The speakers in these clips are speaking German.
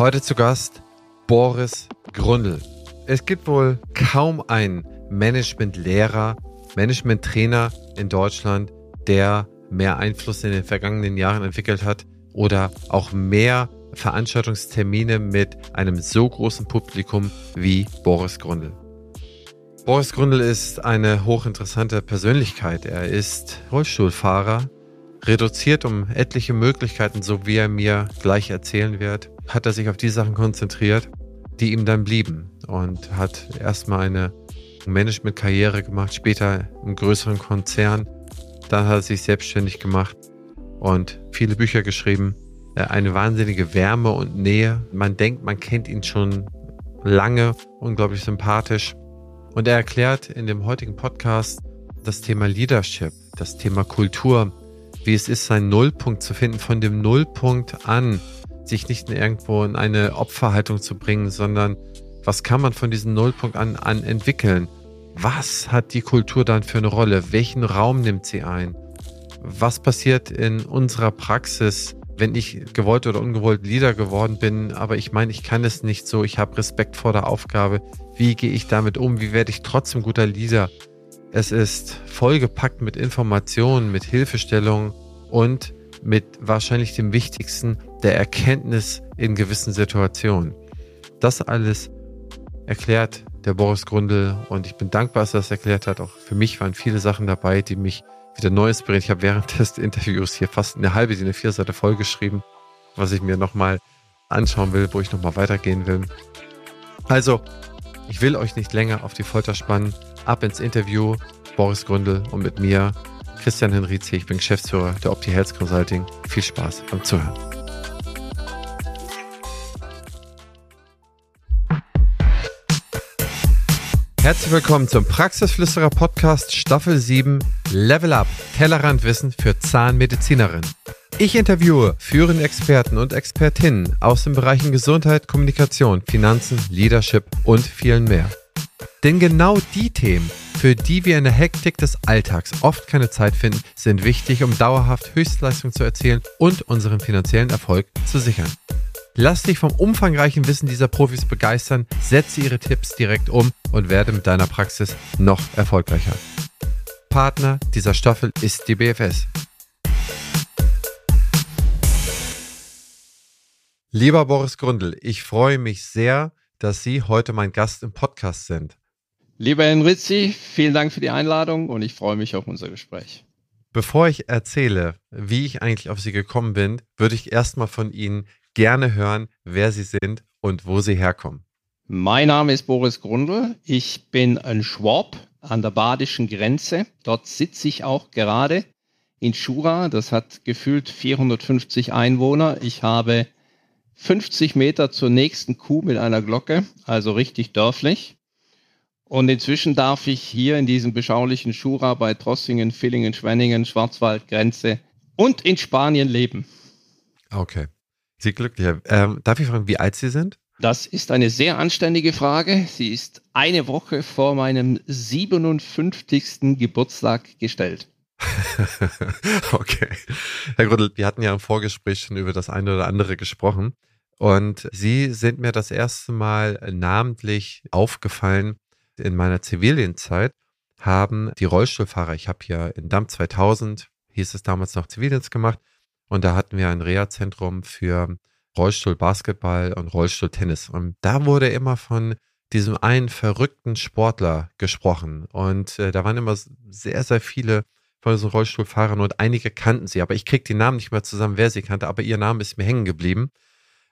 Heute zu Gast Boris Grundl. Es gibt wohl kaum einen Managementlehrer, Managementtrainer in Deutschland, der mehr Einfluss in den vergangenen Jahren entwickelt hat oder auch mehr Veranstaltungstermine mit einem so großen Publikum wie Boris Grundl. Boris Grundl ist eine hochinteressante Persönlichkeit. Er ist Rollstuhlfahrer, reduziert um etliche Möglichkeiten, so wie er mir gleich erzählen wird, hat er sich auf die Sachen konzentriert, die ihm dann blieben und hat erstmal eine Managementkarriere gemacht, später im größeren Konzern. Dann hat er sich selbstständig gemacht und viele Bücher geschrieben. Äh, eine wahnsinnige Wärme und Nähe. Man denkt, man kennt ihn schon lange, unglaublich sympathisch. Und er erklärt in dem heutigen Podcast das Thema Leadership, das Thema Kultur, wie es ist, seinen Nullpunkt zu finden, von dem Nullpunkt an, sich nicht irgendwo in eine Opferhaltung zu bringen, sondern was kann man von diesem Nullpunkt an, an entwickeln? Was hat die Kultur dann für eine Rolle? Welchen Raum nimmt sie ein? Was passiert in unserer Praxis, wenn ich gewollt oder ungewollt Leader geworden bin, aber ich meine, ich kann es nicht so, ich habe Respekt vor der Aufgabe. Wie gehe ich damit um? Wie werde ich trotzdem guter Leader? Es ist vollgepackt mit Informationen, mit Hilfestellungen und mit wahrscheinlich dem Wichtigsten der Erkenntnis in gewissen Situationen. Das alles erklärt der Boris Grundl und ich bin dankbar, dass er das erklärt hat. Auch für mich waren viele Sachen dabei, die mich wieder neu inspirieren. Ich habe während des Interviews hier fast eine halbe, eine vier Seite vollgeschrieben, was ich mir nochmal anschauen will, wo ich nochmal weitergehen will. Also, ich will euch nicht länger auf die Folter spannen. Ab ins Interview. Boris Gründel und mit mir, Christian Henrizi. Ich bin Geschäftsführer der Opti Health Consulting. Viel Spaß beim Zuhören. Herzlich willkommen zum Praxisflüsterer Podcast Staffel 7 Level Up Tellerrandwissen für Zahnmedizinerinnen. Ich interviewe führende Experten und Expertinnen aus den Bereichen Gesundheit, Kommunikation, Finanzen, Leadership und vielen mehr. Denn genau die Themen, für die wir in der Hektik des Alltags oft keine Zeit finden, sind wichtig, um dauerhaft Höchstleistung zu erzielen und unseren finanziellen Erfolg zu sichern. Lass dich vom umfangreichen Wissen dieser Profis begeistern, setze ihre Tipps direkt um und werde mit deiner Praxis noch erfolgreicher. Partner dieser Staffel ist die BFS. Lieber Boris Grundl, ich freue mich sehr, dass Sie heute mein Gast im Podcast sind. Lieber Henrizi, vielen Dank für die Einladung und ich freue mich auf unser Gespräch. Bevor ich erzähle, wie ich eigentlich auf Sie gekommen bin, würde ich erstmal von Ihnen gerne hören, wer Sie sind und wo Sie herkommen. Mein Name ist Boris Grundl. Ich bin ein Schwab an der badischen Grenze. Dort sitze ich auch gerade in Schura. Das hat gefühlt 450 Einwohner. Ich habe 50 Meter zur nächsten Kuh mit einer Glocke, also richtig dörflich. Und inzwischen darf ich hier in diesem beschaulichen Schura bei Trossingen, Villingen, Schwenningen, Schwarzwald, Grenze und in Spanien leben. Okay. Sie glücklicher. Ähm, darf ich fragen, wie alt Sie sind? Das ist eine sehr anständige Frage. Sie ist eine Woche vor meinem 57. Geburtstag gestellt. okay. Herr Gründel, wir hatten ja im Vorgespräch schon über das eine oder andere gesprochen. Und Sie sind mir das erste Mal namentlich aufgefallen in meiner Zivildienstzeit, haben die Rollstuhlfahrer, ich habe hier in Damm 2000, hieß es damals noch Zivildienst gemacht, und da hatten wir ein Reha-Zentrum für Rollstuhl-Basketball und Rollstuhl-Tennis. Und da wurde immer von diesem einen verrückten Sportler gesprochen. Und äh, da waren immer sehr, sehr viele von diesen Rollstuhlfahrern und einige kannten sie. Aber ich kriege die Namen nicht mehr zusammen, wer sie kannte, aber ihr Name ist mir hängen geblieben.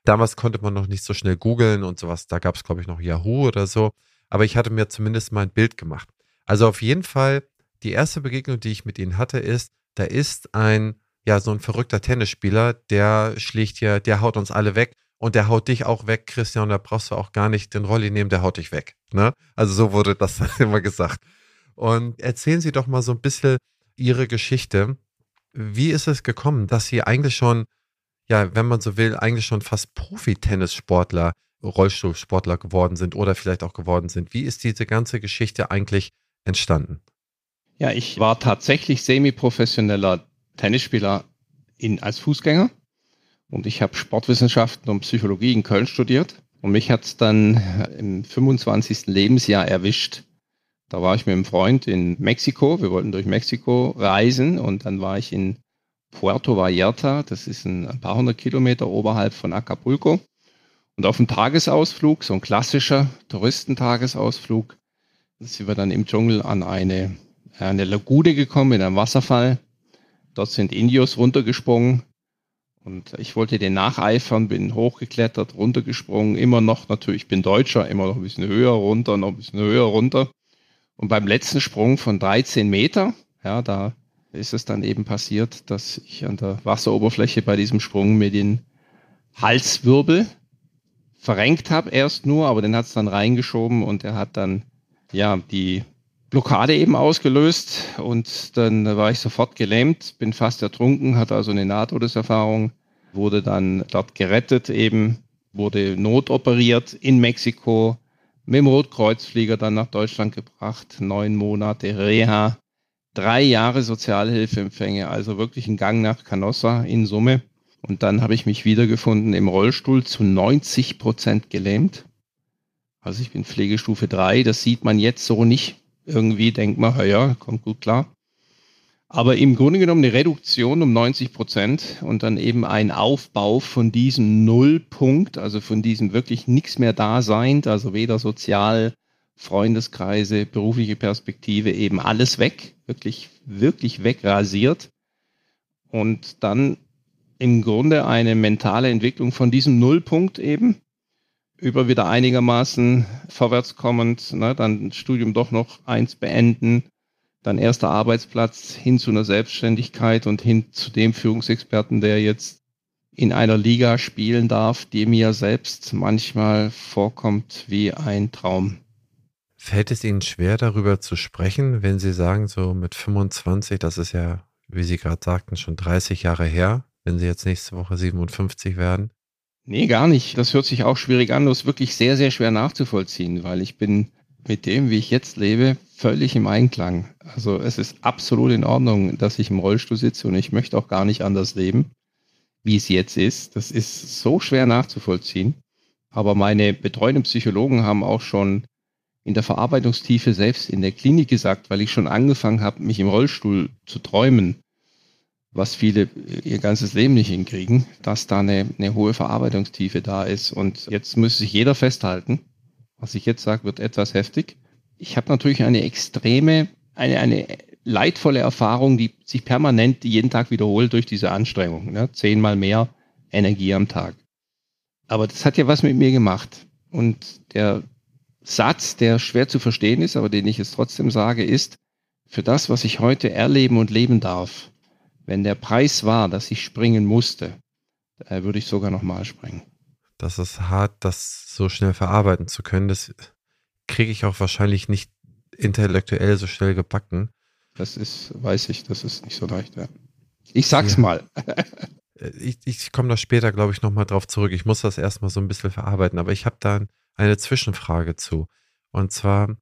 Damals konnte man noch nicht so schnell googeln und sowas. Da gab es, glaube ich, noch Yahoo oder so. Aber ich hatte mir zumindest mal ein Bild gemacht. Also auf jeden Fall, die erste Begegnung, die ich mit ihnen hatte, ist, da ist ein ja, so ein verrückter Tennisspieler, der schlägt ja, der haut uns alle weg und der haut dich auch weg, Christian, da brauchst du auch gar nicht den Rolli nehmen, der haut dich weg. Ne? Also so wurde das dann immer gesagt. Und erzählen Sie doch mal so ein bisschen Ihre Geschichte. Wie ist es gekommen, dass Sie eigentlich schon, ja, wenn man so will, eigentlich schon fast Profi-Tennissportler, Rollstuhlsportler geworden sind oder vielleicht auch geworden sind? Wie ist diese ganze Geschichte eigentlich entstanden? Ja, ich war tatsächlich semi-professioneller Tennisspieler in, als Fußgänger Und ich habe Sportwissenschaften und Psychologie in Köln studiert. Und mich hat es dann im 25. Lebensjahr erwischt. Da war ich mit einem Freund in Mexiko. Wir wollten durch Mexiko reisen und dann war ich in Puerto Vallarta. Das ist ein paar hundert Kilometer oberhalb von Acapulco. Und auf dem Tagesausflug, so ein klassischer Touristentagesausflug, sind wir dann im Dschungel an eine, eine Lagune gekommen, in einem Wasserfall. Dort sind Indios runtergesprungen und ich wollte den nacheifern, bin hochgeklettert, runtergesprungen, immer noch natürlich, ich bin Deutscher, immer noch ein bisschen höher runter, noch ein bisschen höher runter. Und beim letzten Sprung von 13 Meter, ja, da ist es dann eben passiert, dass ich an der Wasseroberfläche bei diesem Sprung mir den Halswirbel verrenkt habe, erst nur, aber den hat es dann reingeschoben und er hat dann ja die Blockade eben ausgelöst und dann war ich sofort gelähmt, bin fast ertrunken, hatte also eine Nahtodeserfahrung wurde dann dort gerettet eben, wurde notoperiert in Mexiko, mit dem Rotkreuzflieger dann nach Deutschland gebracht, neun Monate Reha, drei Jahre Sozialhilfeempfänge, also wirklich ein Gang nach Canossa in Summe. Und dann habe ich mich wiedergefunden im Rollstuhl zu 90 Prozent gelähmt. Also ich bin Pflegestufe 3, das sieht man jetzt so nicht. Irgendwie denkt man, ja, kommt gut klar. Aber im Grunde genommen eine Reduktion um 90 Prozent und dann eben ein Aufbau von diesem Nullpunkt, also von diesem wirklich nichts mehr da sein, also weder sozial, Freundeskreise, berufliche Perspektive, eben alles weg, wirklich, wirklich wegrasiert. Und dann im Grunde eine mentale Entwicklung von diesem Nullpunkt eben über wieder einigermaßen vorwärts kommend, ne, dann Studium doch noch eins beenden, dann erster Arbeitsplatz hin zu einer Selbstständigkeit und hin zu dem Führungsexperten, der jetzt in einer Liga spielen darf, die mir selbst manchmal vorkommt wie ein Traum. Fällt es Ihnen schwer, darüber zu sprechen, wenn Sie sagen, so mit 25, das ist ja, wie Sie gerade sagten, schon 30 Jahre her, wenn Sie jetzt nächste Woche 57 werden? Nee, gar nicht. Das hört sich auch schwierig an. Das ist wirklich sehr, sehr schwer nachzuvollziehen, weil ich bin mit dem, wie ich jetzt lebe, völlig im Einklang. Also es ist absolut in Ordnung, dass ich im Rollstuhl sitze und ich möchte auch gar nicht anders leben, wie es jetzt ist. Das ist so schwer nachzuvollziehen. Aber meine betreuenden Psychologen haben auch schon in der Verarbeitungstiefe selbst in der Klinik gesagt, weil ich schon angefangen habe, mich im Rollstuhl zu träumen, was viele ihr ganzes Leben nicht hinkriegen, dass da eine, eine hohe Verarbeitungstiefe da ist. Und jetzt muss sich jeder festhalten, was ich jetzt sage, wird etwas heftig. Ich habe natürlich eine extreme, eine, eine leidvolle Erfahrung, die sich permanent jeden Tag wiederholt durch diese Anstrengung. Ne? Zehnmal mehr Energie am Tag. Aber das hat ja was mit mir gemacht. Und der Satz, der schwer zu verstehen ist, aber den ich jetzt trotzdem sage, ist, für das, was ich heute erleben und leben darf, wenn der Preis war, dass ich springen musste, äh, würde ich sogar nochmal springen das ist hart, das so schnell verarbeiten zu können. Das kriege ich auch wahrscheinlich nicht intellektuell so schnell gebacken. Das ist, weiß ich, das ist nicht so leicht. Ja. Ich sag's ja. mal. Äh, ich, ich komme da später, glaube ich, nochmal drauf zurück. Ich muss das erstmal so ein bisschen verarbeiten, aber ich habe da eine Zwischenfrage zu. Und zwar,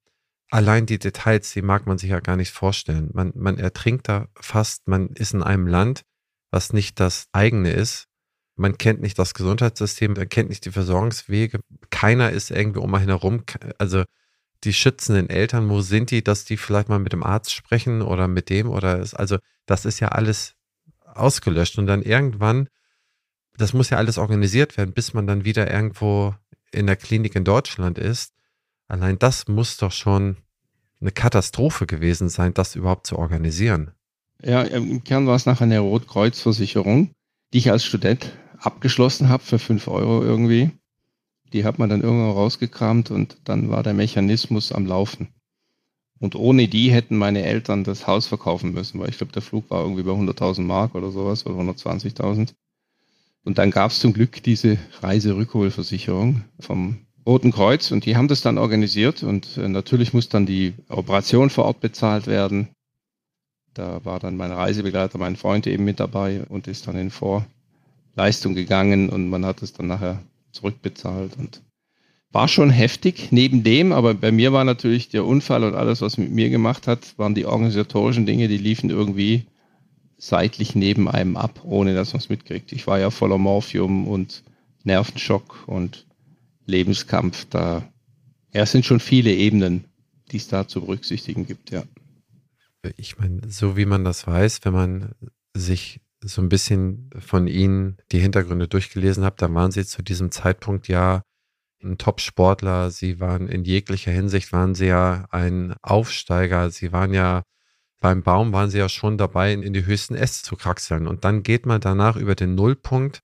allein die Details, die mag man sich ja gar nicht vorstellen. Man, man ertrinkt da fast, man ist in einem Land, was nicht das eigene ist man kennt nicht das Gesundheitssystem, man kennt nicht die Versorgungswege. Keiner ist irgendwie um einen herum. Also die schützenden Eltern, wo sind die, dass die vielleicht mal mit dem Arzt sprechen oder mit dem oder ist, also das ist ja alles ausgelöscht und dann irgendwann, das muss ja alles organisiert werden, bis man dann wieder irgendwo in der Klinik in Deutschland ist. Allein das muss doch schon eine Katastrophe gewesen sein, das überhaupt zu organisieren. Ja, im Kern war es nachher eine Rotkreuzversicherung, die ich als Student abgeschlossen habe für 5 Euro irgendwie. Die hat man dann irgendwann rausgekramt und dann war der Mechanismus am Laufen. Und ohne die hätten meine Eltern das Haus verkaufen müssen, weil ich glaube, der Flug war irgendwie bei 100.000 Mark oder sowas oder 120.000. Und dann gab es zum Glück diese Reiserückholversicherung vom Roten Kreuz und die haben das dann organisiert und äh, natürlich muss dann die Operation vor Ort bezahlt werden. Da war dann mein Reisebegleiter, mein Freund eben mit dabei und ist dann in Vor Leistung gegangen und man hat es dann nachher zurückbezahlt und war schon heftig neben dem, aber bei mir war natürlich der Unfall und alles, was mit mir gemacht hat, waren die organisatorischen Dinge, die liefen irgendwie seitlich neben einem ab, ohne dass man es mitkriegt. Ich war ja voller Morphium und Nervenschock und Lebenskampf. Da ja, es sind schon viele Ebenen, die es da zu berücksichtigen gibt, ja. Ich meine, so wie man das weiß, wenn man sich so ein bisschen von Ihnen die Hintergründe durchgelesen hat, dann waren Sie zu diesem Zeitpunkt ja ein Top-Sportler. Sie waren in jeglicher Hinsicht, waren Sie ja ein Aufsteiger. Sie waren ja beim Baum waren sie ja schon dabei, in die höchsten Äste zu kraxeln. Und dann geht man danach über den Nullpunkt.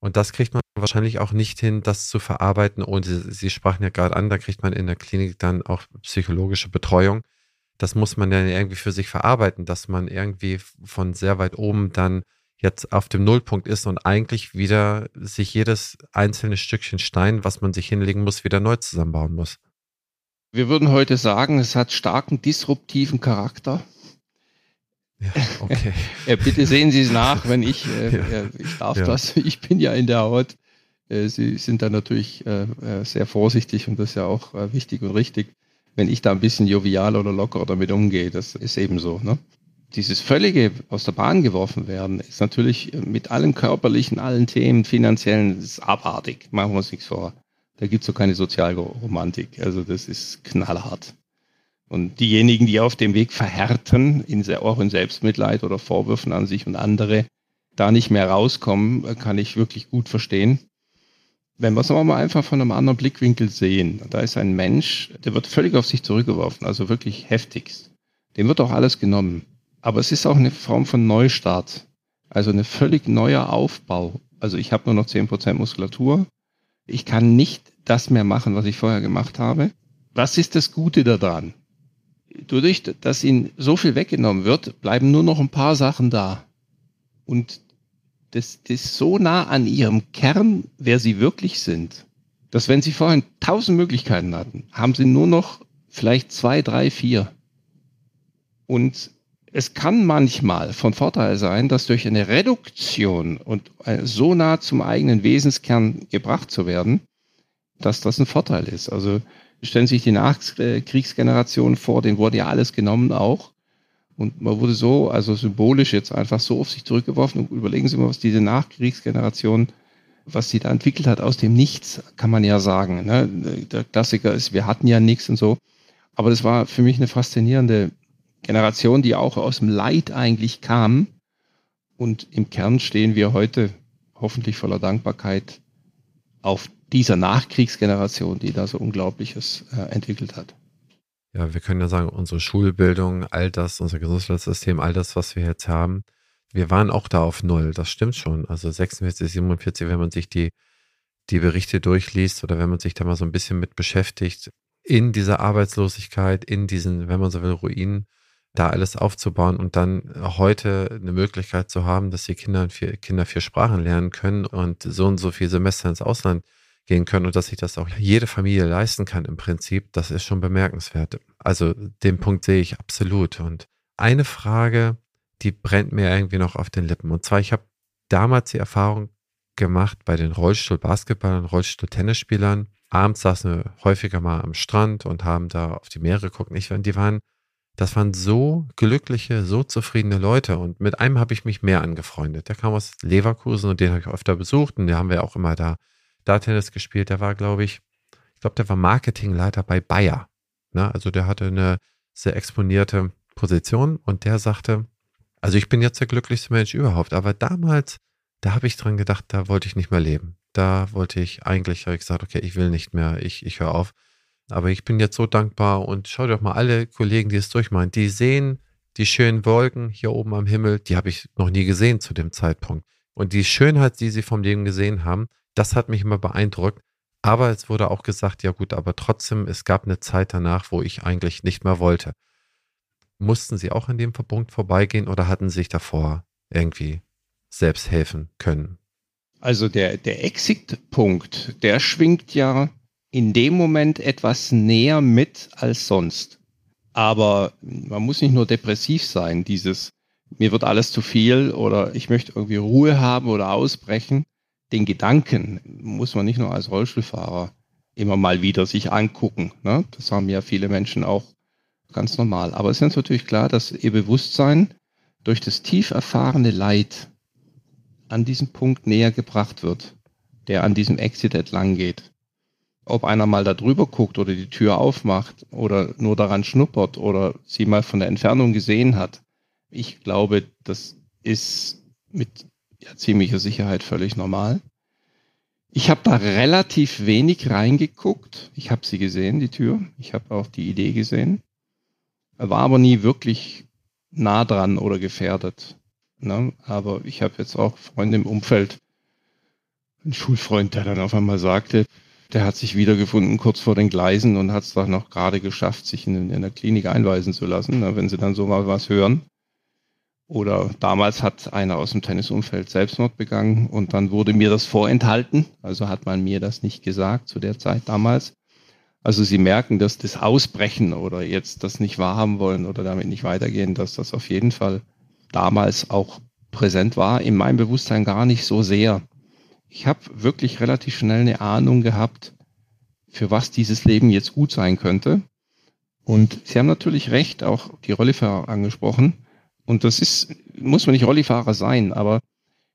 Und das kriegt man wahrscheinlich auch nicht hin, das zu verarbeiten. Und Sie, sie sprachen ja gerade an, da kriegt man in der Klinik dann auch psychologische Betreuung. Das muss man ja irgendwie für sich verarbeiten, dass man irgendwie von sehr weit oben dann jetzt auf dem Nullpunkt ist und eigentlich wieder sich jedes einzelne Stückchen Stein, was man sich hinlegen muss, wieder neu zusammenbauen muss. Wir würden heute sagen, es hat starken disruptiven Charakter. Ja, okay. ja, bitte sehen Sie es nach, wenn ich, äh, ja. ich darf ja. das, ich bin ja in der Haut. Äh, Sie sind da natürlich äh, äh, sehr vorsichtig und das ist ja auch äh, wichtig und richtig. Wenn ich da ein bisschen jovial oder locker damit umgehe, das ist eben so. Ne? Dieses völlige aus der Bahn geworfen werden ist natürlich mit allen körperlichen, allen Themen, finanziellen, ist abartig. Machen wir uns nichts vor. Da gibt es so keine Sozialromantik. Also das ist knallhart. Und diejenigen, die auf dem Weg verhärten, in, auch in Selbstmitleid oder Vorwürfen an sich und andere, da nicht mehr rauskommen, kann ich wirklich gut verstehen. Wenn wir es aber mal einfach von einem anderen Blickwinkel sehen, da ist ein Mensch, der wird völlig auf sich zurückgeworfen, also wirklich heftigst. Dem wird auch alles genommen. Aber es ist auch eine Form von Neustart. Also ein völlig neuer Aufbau. Also ich habe nur noch 10% Muskulatur. Ich kann nicht das mehr machen, was ich vorher gemacht habe. Was ist das Gute daran? Dadurch, dass ihnen so viel weggenommen wird, bleiben nur noch ein paar Sachen da. Und das, das ist so nah an ihrem Kern, wer sie wirklich sind, dass wenn sie vorhin tausend Möglichkeiten hatten, haben sie nur noch vielleicht zwei, drei, vier. Und es kann manchmal von Vorteil sein, dass durch eine Reduktion und so nah zum eigenen Wesenskern gebracht zu werden, dass das ein Vorteil ist. Also stellen Sie sich die Nachkriegsgeneration vor, denen wurde ja alles genommen auch. Und man wurde so, also symbolisch jetzt einfach so auf sich zurückgeworfen. Und überlegen Sie mal, was diese Nachkriegsgeneration, was sie da entwickelt hat aus dem Nichts, kann man ja sagen. Ne? Der Klassiker ist, wir hatten ja nichts und so. Aber das war für mich eine faszinierende Generation, die auch aus dem Leid eigentlich kam. Und im Kern stehen wir heute hoffentlich voller Dankbarkeit auf dieser Nachkriegsgeneration, die da so Unglaubliches äh, entwickelt hat. Ja, wir können ja sagen, unsere Schulbildung, all das, unser Gesundheitssystem, all das, was wir jetzt haben, wir waren auch da auf Null. Das stimmt schon. Also 46, 47, wenn man sich die, die Berichte durchliest oder wenn man sich da mal so ein bisschen mit beschäftigt, in dieser Arbeitslosigkeit, in diesen, wenn man so will, Ruinen, da alles aufzubauen und dann heute eine Möglichkeit zu haben, dass die Kinder vier, Kinder vier Sprachen lernen können und so und so viele Semester ins Ausland gehen können und dass sich das auch jede Familie leisten kann im Prinzip, das ist schon bemerkenswert. Also den Punkt sehe ich absolut. Und eine Frage, die brennt mir irgendwie noch auf den Lippen. Und zwar, ich habe damals die Erfahrung gemacht bei den Rollstuhl-Basketballern, Rollstuhl-Tennisspielern. Abends saßen wir häufiger mal am Strand und haben da auf die Meere geguckt. Ich, die waren, das waren so glückliche, so zufriedene Leute. Und mit einem habe ich mich mehr angefreundet. Der kam aus Leverkusen und den habe ich öfter besucht und den haben wir auch immer da da Tennis gespielt. Der war, glaube ich, ich glaube, der war Marketingleiter bei Bayer. Ne? Also der hatte eine sehr exponierte Position und der sagte, also ich bin jetzt der glücklichste Mensch überhaupt, aber damals, da habe ich dran gedacht, da wollte ich nicht mehr leben. Da wollte ich eigentlich, habe ich gesagt, okay, ich will nicht mehr, ich, ich höre auf. Aber ich bin jetzt so dankbar und schau doch mal alle Kollegen, die es durchmachen, die sehen die schönen Wolken hier oben am Himmel, die habe ich noch nie gesehen zu dem Zeitpunkt. Und die Schönheit, die sie vom Leben gesehen haben, das hat mich immer beeindruckt. Aber es wurde auch gesagt, ja gut, aber trotzdem, es gab eine Zeit danach, wo ich eigentlich nicht mehr wollte. Mussten Sie auch an dem Punkt vorbeigehen oder hatten Sie sich davor irgendwie selbst helfen können? Also der, der Exit-Punkt, der schwingt ja in dem Moment etwas näher mit als sonst. Aber man muss nicht nur depressiv sein, dieses mir wird alles zu viel oder ich möchte irgendwie Ruhe haben oder ausbrechen, den Gedanken muss man nicht nur als Rollstuhlfahrer immer mal wieder sich angucken. Ne? Das haben ja viele Menschen auch ganz normal. Aber es ist natürlich klar, dass ihr Bewusstsein durch das tief erfahrene Leid an diesen Punkt näher gebracht wird, der an diesem Exit entlang geht. Ob einer mal da drüber guckt oder die Tür aufmacht oder nur daran schnuppert oder sie mal von der Entfernung gesehen hat. Ich glaube, das ist mit ja, ziemlicher Sicherheit völlig normal. Ich habe da relativ wenig reingeguckt. Ich habe sie gesehen, die Tür. Ich habe auch die Idee gesehen. War aber nie wirklich nah dran oder gefährdet. Ne? Aber ich habe jetzt auch Freunde im Umfeld, ein Schulfreund, der dann auf einmal sagte, der hat sich wiedergefunden kurz vor den Gleisen und hat es doch noch gerade geschafft, sich in, in der Klinik einweisen zu lassen, ne? wenn sie dann so mal was hören. Oder damals hat einer aus dem Tennisumfeld Selbstmord begangen und dann wurde mir das vorenthalten. Also hat man mir das nicht gesagt zu der Zeit damals. Also Sie merken, dass das Ausbrechen oder jetzt das nicht wahrhaben wollen oder damit nicht weitergehen, dass das auf jeden Fall damals auch präsent war. In meinem Bewusstsein gar nicht so sehr. Ich habe wirklich relativ schnell eine Ahnung gehabt, für was dieses Leben jetzt gut sein könnte. Und Sie haben natürlich recht, auch die Rollifahrer angesprochen. Und das ist, muss man nicht Rollifahrer sein, aber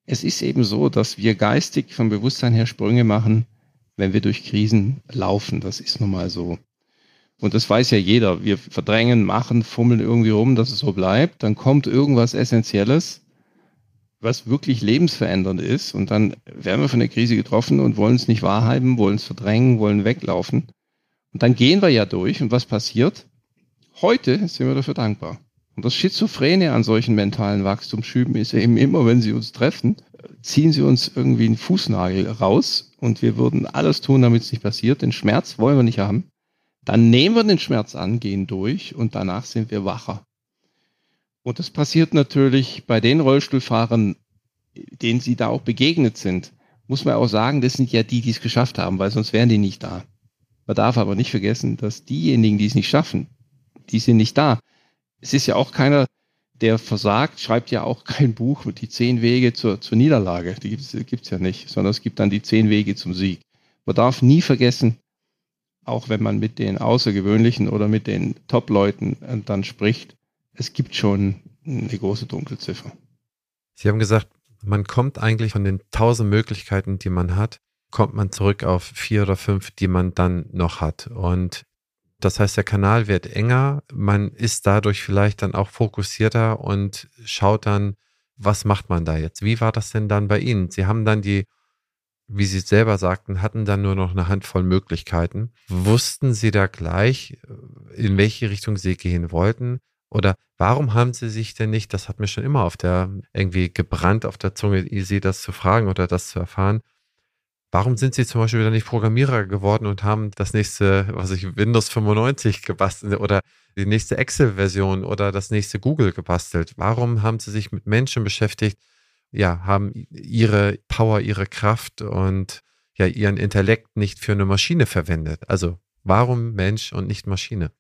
es ist eben so, dass wir geistig vom Bewusstsein her Sprünge machen, wenn wir durch Krisen laufen. Das ist nun mal so. Und das weiß ja jeder. Wir verdrängen, machen, fummeln irgendwie rum, dass es so bleibt. Dann kommt irgendwas Essentielles, was wirklich lebensverändernd ist. Und dann werden wir von der Krise getroffen und wollen es nicht wahrhaben, wollen es verdrängen, wollen weglaufen. Und dann gehen wir ja durch. Und was passiert? Heute sind wir dafür dankbar. Und das Schizophrene an solchen mentalen Wachstumsschüben ist eben immer, wenn sie uns treffen, ziehen sie uns irgendwie einen Fußnagel raus und wir würden alles tun, damit es nicht passiert. Den Schmerz wollen wir nicht haben. Dann nehmen wir den Schmerz an, gehen durch und danach sind wir wacher. Und das passiert natürlich bei den Rollstuhlfahrern, denen sie da auch begegnet sind. Muss man auch sagen, das sind ja die, die es geschafft haben, weil sonst wären die nicht da. Man darf aber nicht vergessen, dass diejenigen, die es nicht schaffen, die sind nicht da es ist ja auch keiner, der versagt, schreibt ja auch kein Buch mit die zehn Wege zur, zur Niederlage. Die gibt es ja nicht, sondern es gibt dann die zehn Wege zum Sieg. Man darf nie vergessen, auch wenn man mit den Außergewöhnlichen oder mit den Top-Leuten äh, dann spricht, es gibt schon eine große Dunkelziffer. Sie haben gesagt, man kommt eigentlich von den tausend Möglichkeiten, die man hat, kommt man zurück auf vier oder fünf, die man dann noch hat. Und das heißt, der Kanal wird enger, man ist dadurch vielleicht dann auch fokussierter und schaut dann, was macht man da jetzt? Wie war das denn dann bei Ihnen? Sie haben dann die, wie Sie selber sagten, hatten dann nur noch eine Handvoll Möglichkeiten. Wussten Sie da gleich, in welche Richtung Sie gehen wollten? Oder warum haben Sie sich denn nicht, das hat mir schon immer auf der, irgendwie gebrannt auf der Zunge, Sie das zu fragen oder das zu erfahren, Warum sind Sie zum Beispiel wieder nicht Programmierer geworden und haben das nächste, was ich, Windows 95 gebastelt oder die nächste Excel-Version oder das nächste Google gebastelt? Warum haben Sie sich mit Menschen beschäftigt? Ja, haben ihre Power, ihre Kraft und ja, ihren Intellekt nicht für eine Maschine verwendet? Also, warum Mensch und nicht Maschine?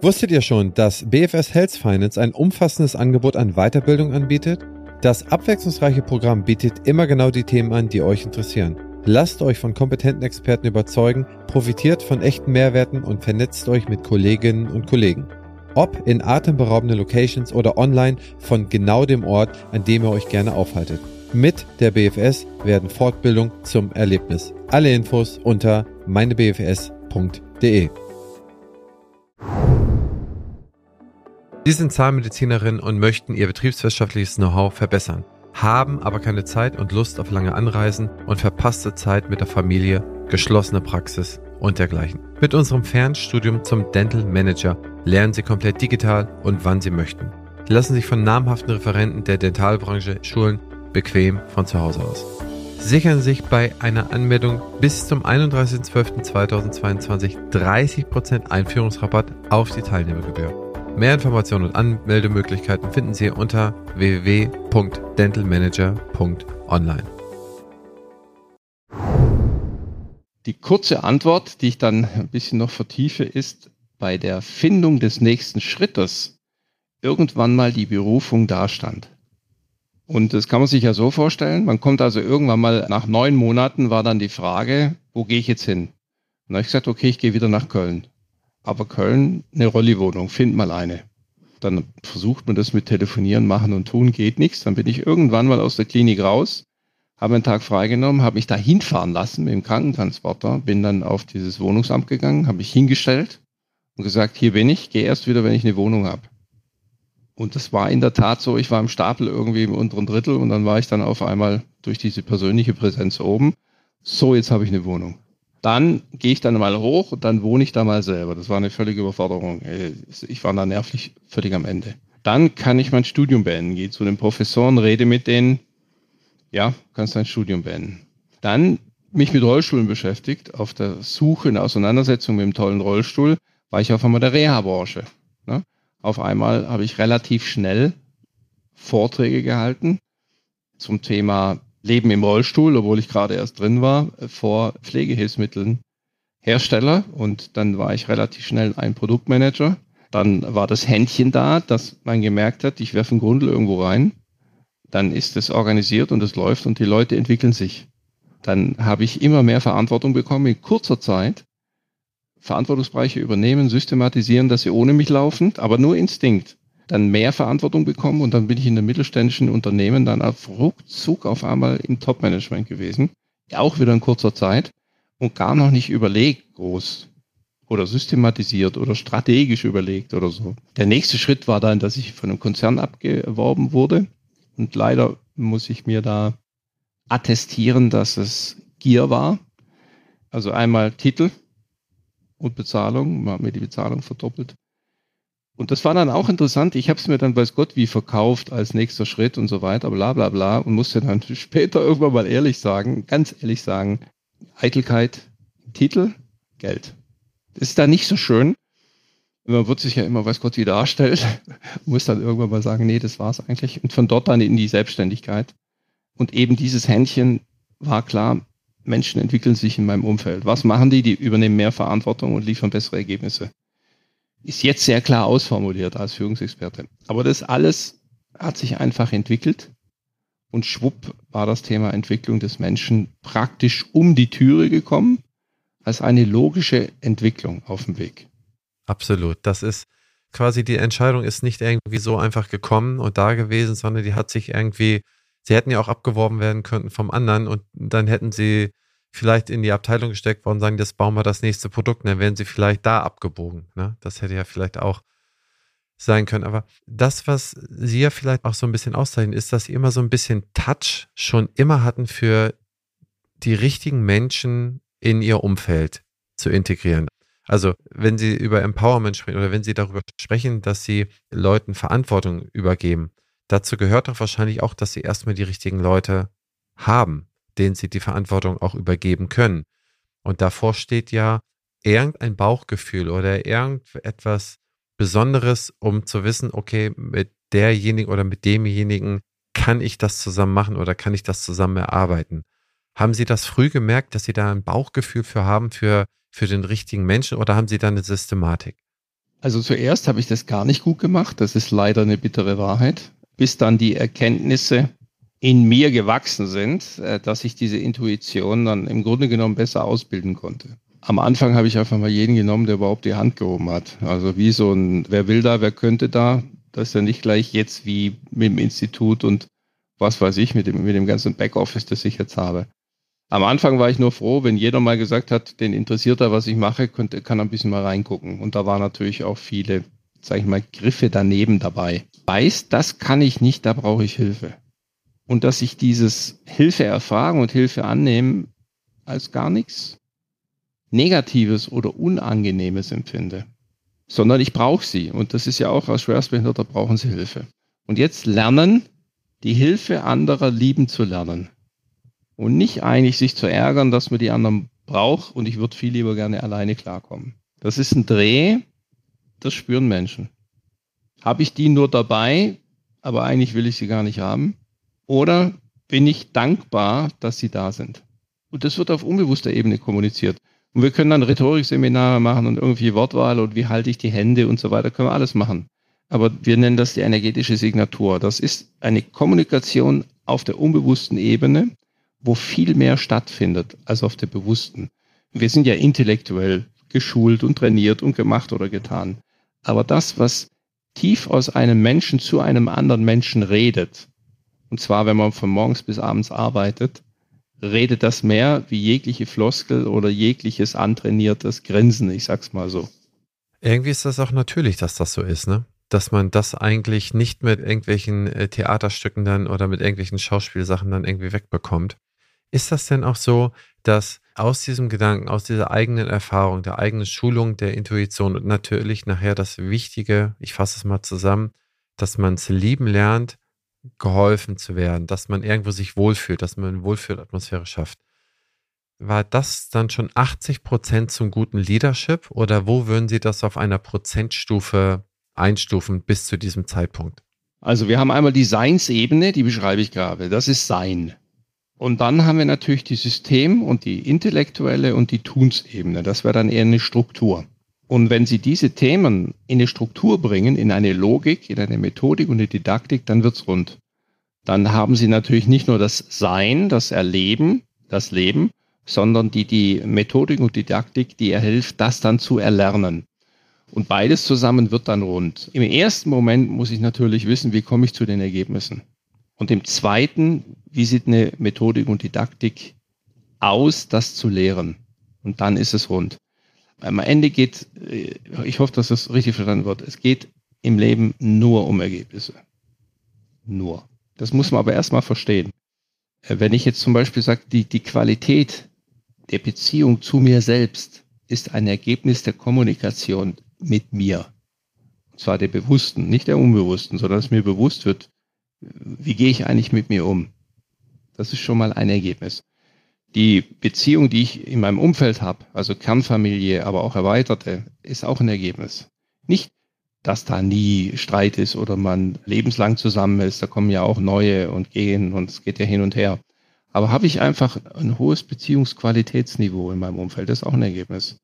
Wusstet ihr schon, dass BFS Health Finance ein umfassendes Angebot an Weiterbildung anbietet? Das abwechslungsreiche Programm bietet immer genau die Themen an, die euch interessieren. Lasst euch von kompetenten Experten überzeugen, profitiert von echten Mehrwerten und vernetzt euch mit Kolleginnen und Kollegen. Ob in atemberaubende Locations oder online von genau dem Ort, an dem ihr euch gerne aufhaltet. Mit der BFS werden Fortbildung zum Erlebnis. Alle Infos unter meinebfs.de. Sie sind Zahnmedizinerin und möchten Ihr betriebswirtschaftliches Know-how verbessern, haben aber keine Zeit und Lust auf lange Anreisen und verpasste Zeit mit der Familie, geschlossene Praxis und dergleichen. Mit unserem Fernstudium zum Dental Manager lernen Sie komplett digital und wann Sie möchten. Sie lassen sich von namhaften Referenten der Dentalbranche schulen, bequem von zu Hause aus. Sichern sich bei einer Anmeldung bis zum 31.12.2022 30% Einführungsrabatt auf die Teilnehmergebühr. Mehr Informationen und Anmeldemöglichkeiten finden Sie unter www.dentalmanager.online. Die kurze Antwort, die ich dann ein bisschen noch vertiefe, ist bei der Findung des nächsten Schrittes irgendwann mal die Berufung dastand. Und das kann man sich ja so vorstellen. Man kommt also irgendwann mal nach neun Monaten war dann die Frage, wo gehe ich jetzt hin? Und dann habe ich gesagt, okay, ich gehe wieder nach Köln aber Köln eine Rolli-Wohnung, find mal eine. Dann versucht man das mit Telefonieren, Machen und Tun, geht nichts. Dann bin ich irgendwann mal aus der Klinik raus, habe einen Tag freigenommen, habe mich da hinfahren lassen mit dem Krankentransporter, bin dann auf dieses Wohnungsamt gegangen, habe mich hingestellt und gesagt, hier bin ich, gehe erst wieder, wenn ich eine Wohnung habe. Und das war in der Tat so, ich war im Stapel irgendwie im unteren Drittel und dann war ich dann auf einmal durch diese persönliche Präsenz oben. So, jetzt habe ich eine Wohnung. Dann gehe ich dann mal hoch und dann wohne ich da mal selber. Das war eine völlige Überforderung. Ich war da nervlich völlig am Ende. Dann kann ich mein Studium beenden, gehe zu den Professoren, rede mit denen. Ja, kannst dein Studium beenden. Dann mich mit Rollstuhlen beschäftigt, auf der Suche, in Auseinandersetzung mit dem tollen Rollstuhl, war ich auf einmal der Reha-Branche. Ne? Auf einmal habe ich relativ schnell Vorträge gehalten zum Thema Leben im Rollstuhl, obwohl ich gerade erst drin war, vor Pflegehilfsmitteln Hersteller und dann war ich relativ schnell ein Produktmanager. Dann war das Händchen da, dass man gemerkt hat, ich werfe ein Grundel irgendwo rein. Dann ist es organisiert und es läuft und die Leute entwickeln sich. Dann habe ich immer mehr Verantwortung bekommen in kurzer Zeit. Verantwortungsbereiche übernehmen, systematisieren, dass sie ohne mich laufen, aber nur Instinkt dann mehr Verantwortung bekommen und dann bin ich in einem mittelständischen Unternehmen dann auf ruckzuck auf einmal im Top-Management gewesen. Auch wieder in kurzer Zeit und gar noch nicht überlegt groß oder systematisiert oder strategisch überlegt oder so. Der nächste Schritt war dann, dass ich von einem Konzern abgeworben wurde und leider muss ich mir da attestieren, dass es Gier war. Also einmal Titel und Bezahlung, man hat mir die Bezahlung verdoppelt. Und das war dann auch interessant. Ich habe es mir dann weiß Gott wie verkauft als nächster Schritt und so weiter, bla bla bla. Und musste dann später irgendwann mal ehrlich sagen, ganz ehrlich sagen, Eitelkeit, Titel, Geld. Das ist da nicht so schön. Man wird sich ja immer, weiß Gott, wie darstellt. Muss dann irgendwann mal sagen, nee, das war's eigentlich. Und von dort dann in die Selbstständigkeit. Und eben dieses Händchen war klar, Menschen entwickeln sich in meinem Umfeld. Was machen die? Die übernehmen mehr Verantwortung und liefern bessere Ergebnisse ist jetzt sehr klar ausformuliert als Führungsexperte. Aber das alles hat sich einfach entwickelt und schwupp war das Thema Entwicklung des Menschen praktisch um die Türe gekommen als eine logische Entwicklung auf dem Weg. Absolut. Das ist quasi die Entscheidung ist nicht irgendwie so einfach gekommen und da gewesen, sondern die hat sich irgendwie, sie hätten ja auch abgeworben werden können vom anderen und dann hätten sie vielleicht in die Abteilung gesteckt worden, sagen, das bauen wir das nächste Produkt, dann wären sie vielleicht da abgebogen. Ne? Das hätte ja vielleicht auch sein können. Aber das, was Sie ja vielleicht auch so ein bisschen auszeichnen, ist, dass Sie immer so ein bisschen Touch schon immer hatten für die richtigen Menschen in Ihr Umfeld zu integrieren. Also, wenn Sie über Empowerment sprechen oder wenn Sie darüber sprechen, dass Sie Leuten Verantwortung übergeben, dazu gehört doch wahrscheinlich auch, dass Sie erstmal die richtigen Leute haben denen sie die Verantwortung auch übergeben können. Und davor steht ja irgendein Bauchgefühl oder irgendetwas Besonderes, um zu wissen, okay, mit derjenigen oder mit demjenigen kann ich das zusammen machen oder kann ich das zusammen erarbeiten. Haben Sie das früh gemerkt, dass Sie da ein Bauchgefühl für haben, für, für den richtigen Menschen oder haben Sie da eine Systematik? Also zuerst habe ich das gar nicht gut gemacht, das ist leider eine bittere Wahrheit, bis dann die Erkenntnisse in mir gewachsen sind, äh, dass ich diese Intuition dann im Grunde genommen besser ausbilden konnte. Am Anfang habe ich einfach mal jeden genommen, der überhaupt die Hand gehoben hat. Also wie so ein, wer will da, wer könnte da. Das ist ja nicht gleich jetzt wie mit dem Institut und was weiß ich, mit dem, mit dem ganzen Backoffice, das ich jetzt habe. Am Anfang war ich nur froh, wenn jeder mal gesagt hat, den interessiert da, was ich mache, könnte, kann ein bisschen mal reingucken. Und da waren natürlich auch viele, sage ich mal, Griffe daneben dabei. Weiß, das kann ich nicht, da brauche ich Hilfe und dass ich dieses Hilfe erfragen und Hilfe annehmen als gar nichts Negatives oder Unangenehmes empfinde, sondern ich brauche sie. Und das ist ja auch als Schwerstbehinderter brauchen sie Hilfe. Und jetzt lernen, die Hilfe anderer lieben zu lernen. Und nicht eigentlich sich zu ärgern, dass man die anderen braucht und ich würde viel lieber gerne alleine klarkommen. Das ist ein Dreh, das spüren Menschen. Habe ich die nur dabei, aber eigentlich will ich sie gar nicht haben? Oder bin ich dankbar, dass sie da sind? Und das wird auf unbewusster Ebene kommuniziert. Und wir können dann Rhetorikseminare machen und irgendwie Wortwahl und wie halte ich die Hände und so weiter, können wir alles machen. Aber wir nennen das die energetische Signatur. Das ist eine Kommunikation auf der unbewussten Ebene, wo viel mehr stattfindet als auf der bewussten. Wir sind ja intellektuell geschult und trainiert und gemacht oder getan. Aber das, was tief aus einem Menschen zu einem anderen Menschen redet, und zwar wenn man von morgens bis abends arbeitet, redet das mehr wie jegliche Floskel oder jegliches antrainiertes Grinsen, ich sag's mal so. Irgendwie ist das auch natürlich, dass das so ist, ne? Dass man das eigentlich nicht mit irgendwelchen äh, Theaterstücken dann oder mit irgendwelchen Schauspielsachen dann irgendwie wegbekommt. Ist das denn auch so, dass aus diesem Gedanken, aus dieser eigenen Erfahrung, der eigenen Schulung, der Intuition und natürlich nachher das Wichtige, ich fasse es mal zusammen, dass man es lieben lernt, geholfen zu werden, dass man irgendwo sich wohlfühlt, dass man eine Wohlfühlatmosphäre schafft. War das dann schon 80 Prozent zum guten Leadership oder wo würden Sie das auf einer Prozentstufe einstufen bis zu diesem Zeitpunkt? Also wir haben einmal die Seinsebene, die beschreibe ich gerade. Das ist Sein. Und dann haben wir natürlich die System- und die intellektuelle und die Tunsebene. Das wäre dann eher eine Struktur. Und wenn Sie diese Themen in eine Struktur bringen, in eine Logik, in eine Methodik und eine Didaktik, dann wird's rund. Dann haben Sie natürlich nicht nur das Sein, das Erleben, das Leben, sondern die, die Methodik und Didaktik, die hilft, das dann zu erlernen. Und beides zusammen wird dann rund. Im ersten Moment muss ich natürlich wissen, wie komme ich zu den Ergebnissen. Und im zweiten, wie sieht eine Methodik und Didaktik aus, das zu lehren? Und dann ist es rund. Am Ende geht, äh, ich hoffe, dass das richtig verstanden wird, es geht im Leben nur um Ergebnisse. Nur. Das muss man aber erstmal verstehen. Äh, wenn ich jetzt zum Beispiel sage, die, die Qualität der Beziehung zu mir selbst ist ein Ergebnis der Kommunikation mit mir. Und zwar der bewussten, nicht der unbewussten, sondern dass mir bewusst wird, wie gehe ich eigentlich mit mir um? Das ist schon mal ein Ergebnis. Die Beziehung, die ich in meinem Umfeld habe, also Kernfamilie, aber auch erweiterte, ist auch ein Ergebnis. Nicht, dass da nie Streit ist oder man lebenslang zusammen ist, da kommen ja auch neue und gehen und es geht ja hin und her. Aber habe ich einfach ein hohes Beziehungsqualitätsniveau in meinem Umfeld, das ist auch ein Ergebnis.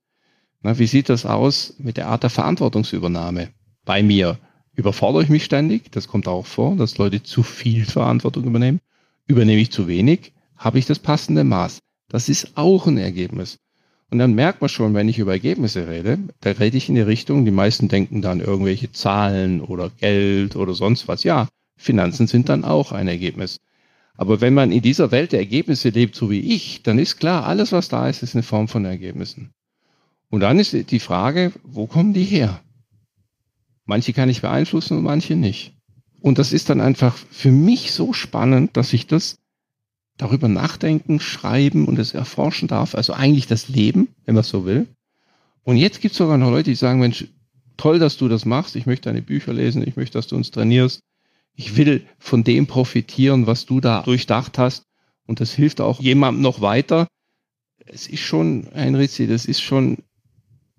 Na, wie sieht das aus mit der Art der Verantwortungsübernahme bei mir? Überfordere ich mich ständig? Das kommt auch vor, dass Leute zu viel Verantwortung übernehmen. Übernehme ich zu wenig? Habe ich das passende Maß? Das ist auch ein Ergebnis. Und dann merkt man schon, wenn ich über Ergebnisse rede, da rede ich in die Richtung, die meisten denken dann irgendwelche Zahlen oder Geld oder sonst was. Ja, Finanzen sind dann auch ein Ergebnis. Aber wenn man in dieser Welt der Ergebnisse lebt, so wie ich, dann ist klar, alles, was da ist, ist eine Form von Ergebnissen. Und dann ist die Frage, wo kommen die her? Manche kann ich beeinflussen und manche nicht. Und das ist dann einfach für mich so spannend, dass ich das darüber nachdenken, schreiben und es erforschen darf. Also eigentlich das Leben, wenn man so will. Und jetzt gibt es sogar noch Leute, die sagen, Mensch, toll, dass du das machst. Ich möchte deine Bücher lesen. Ich möchte, dass du uns trainierst. Ich will von dem profitieren, was du da durchdacht hast. Und das hilft auch jemandem noch weiter. Es ist schon ein Ritzi, das ist schon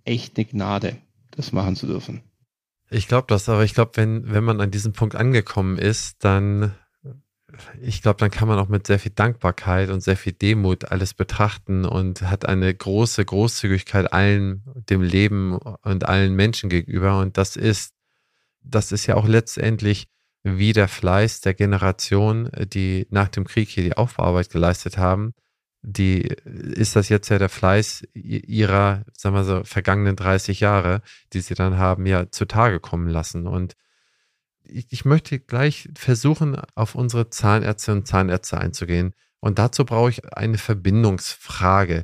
echt eine Gnade, das machen zu dürfen. Ich glaube das, aber ich glaube, wenn, wenn man an diesem Punkt angekommen ist, dann, ich glaube, dann kann man auch mit sehr viel Dankbarkeit und sehr viel Demut alles betrachten und hat eine große Großzügigkeit allen, dem Leben und allen Menschen gegenüber. Und das ist, das ist ja auch letztendlich wie der Fleiß der Generation, die nach dem Krieg hier die Aufbauarbeit geleistet haben die ist das jetzt ja der Fleiß ihrer, sagen wir so, vergangenen 30 Jahre, die sie dann haben, ja zutage kommen lassen. Und ich, ich möchte gleich versuchen, auf unsere Zahnärzte und Zahnärzte einzugehen. Und dazu brauche ich eine Verbindungsfrage.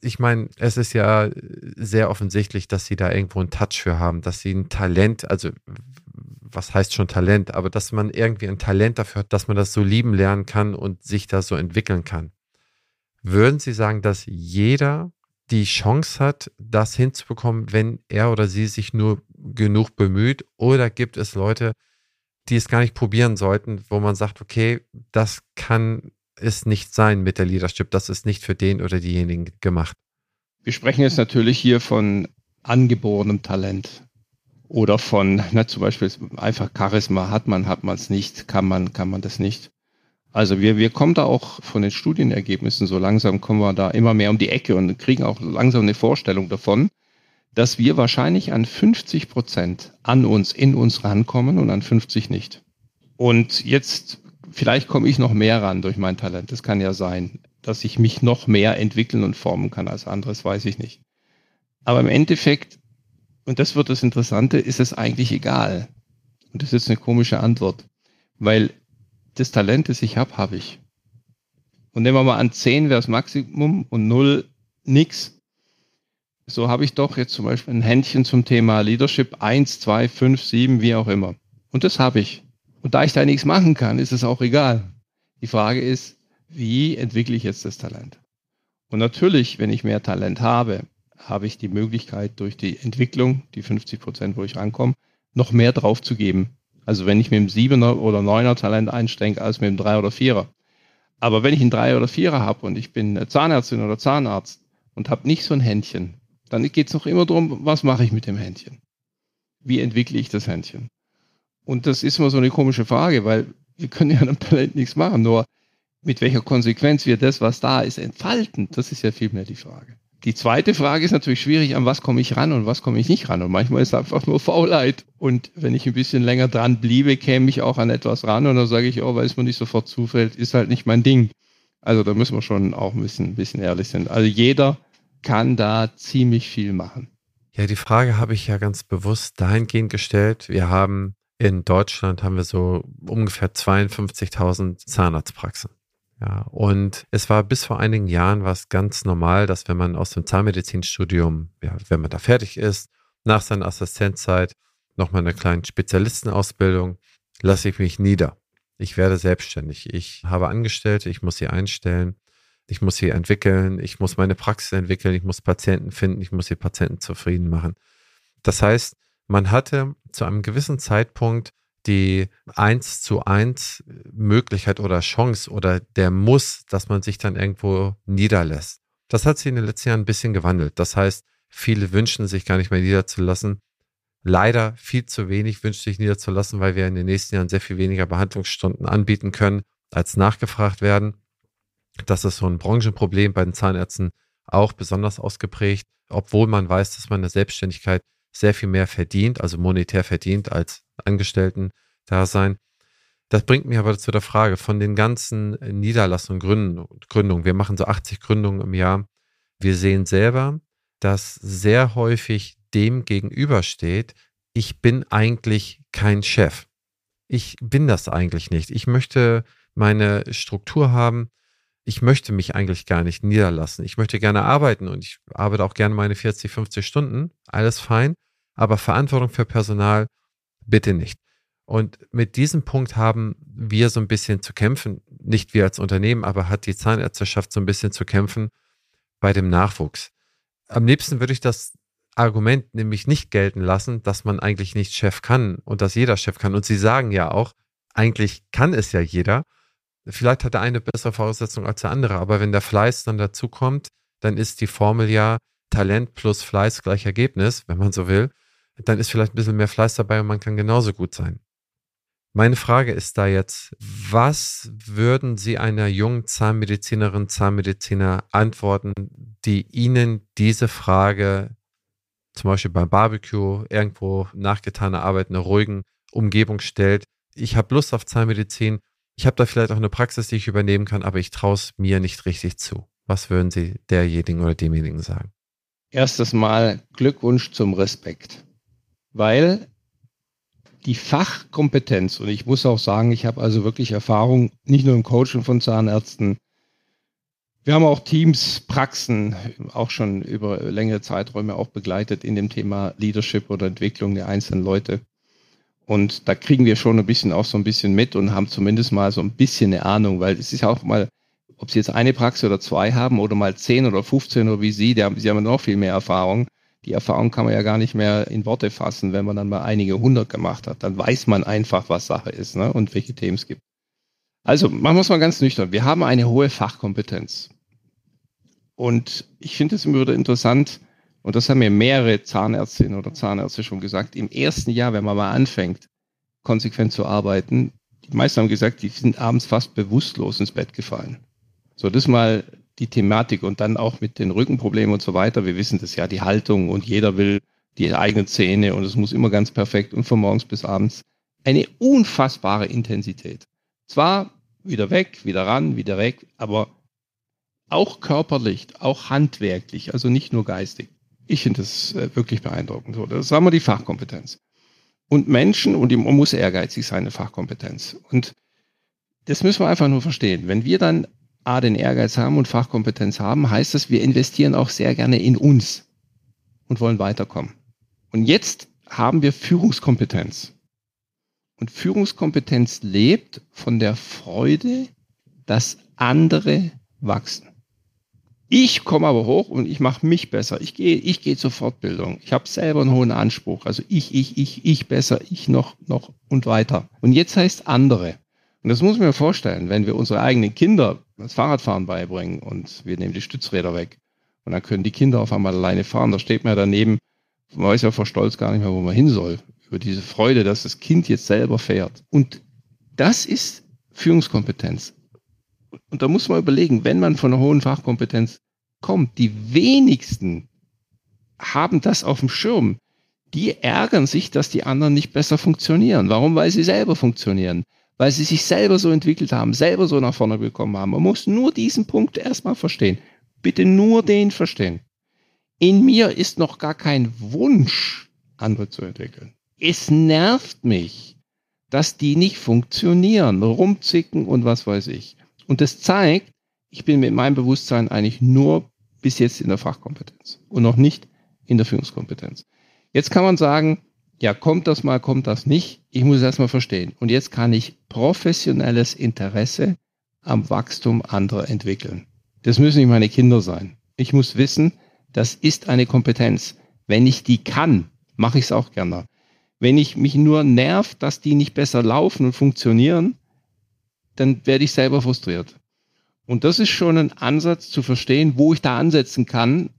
Ich meine, es ist ja sehr offensichtlich, dass sie da irgendwo einen Touch für haben, dass sie ein Talent, also was heißt schon Talent, aber dass man irgendwie ein Talent dafür hat, dass man das so lieben lernen kann und sich da so entwickeln kann. Würden Sie sagen, dass jeder die Chance hat, das hinzubekommen, wenn er oder sie sich nur genug bemüht? Oder gibt es Leute, die es gar nicht probieren sollten, wo man sagt, okay, das kann es nicht sein mit der Leadership, das ist nicht für den oder diejenigen gemacht? Wir sprechen jetzt natürlich hier von angeborenem Talent oder von, na, zum Beispiel einfach Charisma, hat man, hat man es nicht, kann man, kann man das nicht. Also wir, wir kommen da auch von den Studienergebnissen so langsam, kommen wir da immer mehr um die Ecke und kriegen auch langsam eine Vorstellung davon, dass wir wahrscheinlich an 50 Prozent an uns, in uns rankommen und an 50 nicht. Und jetzt, vielleicht komme ich noch mehr ran durch mein Talent. Das kann ja sein, dass ich mich noch mehr entwickeln und formen kann als anderes, weiß ich nicht. Aber im Endeffekt, und das wird das Interessante, ist es eigentlich egal. Und das ist eine komische Antwort, weil das Talent, das ich habe, habe ich. Und nehmen wir mal an, 10 wäre das Maximum und 0 nix. So habe ich doch jetzt zum Beispiel ein Händchen zum Thema Leadership 1, 2, 5, 7, wie auch immer. Und das habe ich. Und da ich da nichts machen kann, ist es auch egal. Die Frage ist, wie entwickle ich jetzt das Talent? Und natürlich, wenn ich mehr Talent habe, habe ich die Möglichkeit durch die Entwicklung, die 50 Prozent, wo ich rankomme, noch mehr drauf zu geben. Also wenn ich mit dem Siebener oder Neuner Talent einstecke, als mit dem Drei oder Vierer. Aber wenn ich einen Drei oder Vierer habe und ich bin Zahnärztin oder Zahnarzt und habe nicht so ein Händchen, dann geht es noch immer darum, was mache ich mit dem Händchen? Wie entwickle ich das Händchen? Und das ist immer so eine komische Frage, weil wir können ja am Talent nichts machen, nur mit welcher Konsequenz wir das, was da ist, entfalten, das ist ja vielmehr die Frage. Die zweite Frage ist natürlich schwierig, an was komme ich ran und was komme ich nicht ran. Und manchmal ist es einfach nur Faulheit. Und wenn ich ein bisschen länger dran bliebe, käme ich auch an etwas ran und dann sage ich, oh, weil es mir nicht sofort zufällt, ist halt nicht mein Ding. Also da müssen wir schon auch ein bisschen, ein bisschen ehrlich sein. Also jeder kann da ziemlich viel machen. Ja, die Frage habe ich ja ganz bewusst dahingehend gestellt. Wir haben in Deutschland haben wir so ungefähr 52.000 Zahnarztpraxen. Ja, und es war bis vor einigen Jahren was ganz normal, dass wenn man aus dem Zahnmedizinstudium, ja, wenn man da fertig ist, nach seiner Assistenzzeit nochmal eine kleine Spezialistenausbildung, lasse ich mich nieder. Ich werde selbstständig. Ich habe Angestellte, ich muss sie einstellen, ich muss sie entwickeln, ich muss meine Praxis entwickeln, ich muss Patienten finden, ich muss die Patienten zufrieden machen. Das heißt, man hatte zu einem gewissen Zeitpunkt die eins zu eins Möglichkeit oder Chance oder der Muss, dass man sich dann irgendwo niederlässt. Das hat sich in den letzten Jahren ein bisschen gewandelt. Das heißt, viele wünschen sich gar nicht mehr niederzulassen. Leider viel zu wenig wünscht sich niederzulassen, weil wir in den nächsten Jahren sehr viel weniger Behandlungsstunden anbieten können, als nachgefragt werden. Das ist so ein Branchenproblem bei den Zahnärzten auch besonders ausgeprägt, obwohl man weiß, dass man in der Selbstständigkeit sehr viel mehr verdient, also monetär verdient als Angestellten-Dasein. Das bringt mich aber zu der Frage von den ganzen Niederlassungen, Gründungen. Wir machen so 80 Gründungen im Jahr. Wir sehen selber, dass sehr häufig dem gegenübersteht, ich bin eigentlich kein Chef. Ich bin das eigentlich nicht. Ich möchte meine Struktur haben. Ich möchte mich eigentlich gar nicht niederlassen. Ich möchte gerne arbeiten und ich arbeite auch gerne meine 40, 50 Stunden. Alles fein. Aber Verantwortung für Personal bitte nicht. Und mit diesem Punkt haben wir so ein bisschen zu kämpfen, nicht wir als Unternehmen, aber hat die Zahnärzteschaft so ein bisschen zu kämpfen bei dem Nachwuchs. Am liebsten würde ich das Argument nämlich nicht gelten lassen, dass man eigentlich nicht Chef kann und dass jeder Chef kann. Und Sie sagen ja auch, eigentlich kann es ja jeder. Vielleicht hat der eine bessere Voraussetzung als der andere, aber wenn der Fleiß dann dazu kommt, dann ist die Formel ja Talent plus Fleiß gleich Ergebnis, wenn man so will dann ist vielleicht ein bisschen mehr Fleiß dabei und man kann genauso gut sein. Meine Frage ist da jetzt, was würden Sie einer jungen Zahnmedizinerin, Zahnmediziner antworten, die Ihnen diese Frage zum Beispiel beim Barbecue, irgendwo nachgetane Arbeit in einer ruhigen Umgebung stellt? Ich habe Lust auf Zahnmedizin, ich habe da vielleicht auch eine Praxis, die ich übernehmen kann, aber ich traue es mir nicht richtig zu. Was würden Sie derjenigen oder demjenigen sagen? Erstes Mal Glückwunsch zum Respekt weil die Fachkompetenz, und ich muss auch sagen, ich habe also wirklich Erfahrung, nicht nur im Coaching von Zahnärzten. Wir haben auch Teams, Praxen, auch schon über längere Zeiträume auch begleitet in dem Thema Leadership oder Entwicklung der einzelnen Leute. Und da kriegen wir schon ein bisschen auch so ein bisschen mit und haben zumindest mal so ein bisschen eine Ahnung, weil es ist ja auch mal, ob Sie jetzt eine Praxis oder zwei haben oder mal zehn oder 15 oder wie Sie, haben, Sie haben noch viel mehr Erfahrung die Erfahrung kann man ja gar nicht mehr in Worte fassen, wenn man dann mal einige hundert gemacht hat. Dann weiß man einfach, was Sache ist ne? und welche Themen es gibt. Also machen wir es mal ganz nüchtern. Wir haben eine hohe Fachkompetenz. Und ich finde es immer wieder interessant, und das haben mir mehrere Zahnärztinnen oder Zahnärzte schon gesagt, im ersten Jahr, wenn man mal anfängt, konsequent zu arbeiten, die meisten haben gesagt, die sind abends fast bewusstlos ins Bett gefallen. So, das mal die Thematik und dann auch mit den Rückenproblemen und so weiter. Wir wissen das ja, die Haltung und jeder will die eigenen Zähne und es muss immer ganz perfekt und von morgens bis abends. Eine unfassbare Intensität. Zwar wieder weg, wieder ran, wieder weg, aber auch körperlich, auch handwerklich, also nicht nur geistig. Ich finde das äh, wirklich beeindruckend. So, das haben wir die Fachkompetenz. und Menschen und man muss ehrgeizig sein, eine Fachkompetenz. Und das müssen wir einfach nur verstehen. Wenn wir dann A, den Ehrgeiz haben und Fachkompetenz haben, heißt das, wir investieren auch sehr gerne in uns und wollen weiterkommen. Und jetzt haben wir Führungskompetenz. Und Führungskompetenz lebt von der Freude, dass andere wachsen. Ich komme aber hoch und ich mache mich besser. Ich gehe, ich gehe zur Fortbildung. Ich habe selber einen hohen Anspruch. Also ich, ich, ich, ich besser, ich noch, noch und weiter. Und jetzt heißt andere. Und das muss man mir vorstellen, wenn wir unsere eigenen Kinder das Fahrradfahren beibringen und wir nehmen die Stützräder weg. Und dann können die Kinder auf einmal alleine fahren. Da steht man ja daneben, man weiß ja vor Stolz gar nicht mehr, wo man hin soll. Über diese Freude, dass das Kind jetzt selber fährt. Und das ist Führungskompetenz. Und da muss man überlegen, wenn man von einer hohen Fachkompetenz kommt, die wenigsten haben das auf dem Schirm. Die ärgern sich, dass die anderen nicht besser funktionieren. Warum? Weil sie selber funktionieren. Weil sie sich selber so entwickelt haben, selber so nach vorne gekommen haben. Man muss nur diesen Punkt erstmal verstehen. Bitte nur den verstehen. In mir ist noch gar kein Wunsch, andere zu entwickeln. Es nervt mich, dass die nicht funktionieren, rumzicken und was weiß ich. Und das zeigt, ich bin mit meinem Bewusstsein eigentlich nur bis jetzt in der Fachkompetenz und noch nicht in der Führungskompetenz. Jetzt kann man sagen, ja, kommt das mal, kommt das nicht. Ich muss es erstmal verstehen. Und jetzt kann ich professionelles Interesse am Wachstum anderer entwickeln. Das müssen nicht meine Kinder sein. Ich muss wissen, das ist eine Kompetenz. Wenn ich die kann, mache ich es auch gerne. Wenn ich mich nur nervt, dass die nicht besser laufen und funktionieren, dann werde ich selber frustriert. Und das ist schon ein Ansatz zu verstehen, wo ich da ansetzen kann.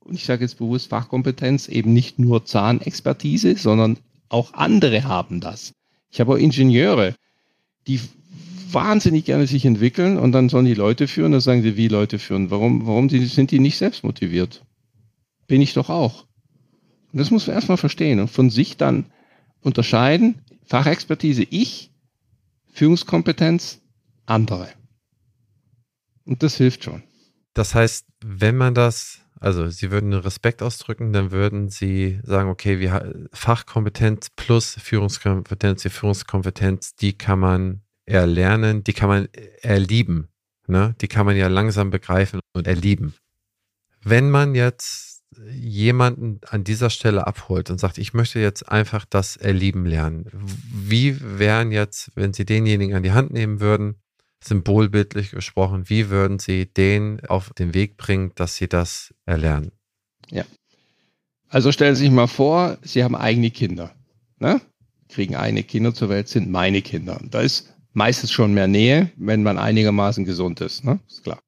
Und ich sage jetzt bewusst Fachkompetenz, eben nicht nur Zahnexpertise, sondern auch andere haben das. Ich habe auch Ingenieure, die wahnsinnig gerne sich entwickeln und dann sollen die Leute führen. Dann sagen sie, wie Leute führen? Warum, warum sind die nicht selbst motiviert? Bin ich doch auch. Und das muss man erstmal verstehen und von sich dann unterscheiden. Fachexpertise ich, Führungskompetenz andere. Und das hilft schon. Das heißt, wenn man das, also Sie würden Respekt ausdrücken, dann würden Sie sagen, okay, wir, Fachkompetenz plus Führungskompetenz, die Führungskompetenz, die kann man erlernen, die kann man erlieben. Ne? Die kann man ja langsam begreifen und erlieben. Wenn man jetzt jemanden an dieser Stelle abholt und sagt, ich möchte jetzt einfach das erlieben lernen, wie wären jetzt, wenn Sie denjenigen an die Hand nehmen würden, symbolbildlich gesprochen, wie würden Sie den auf den Weg bringen, dass Sie das erlernen? Ja. Also stellen Sie sich mal vor, Sie haben eigene Kinder. Ne? Kriegen eigene Kinder zur Welt, sind meine Kinder. Da ist meistens schon mehr Nähe, wenn man einigermaßen gesund ist. Ne? Ist klar.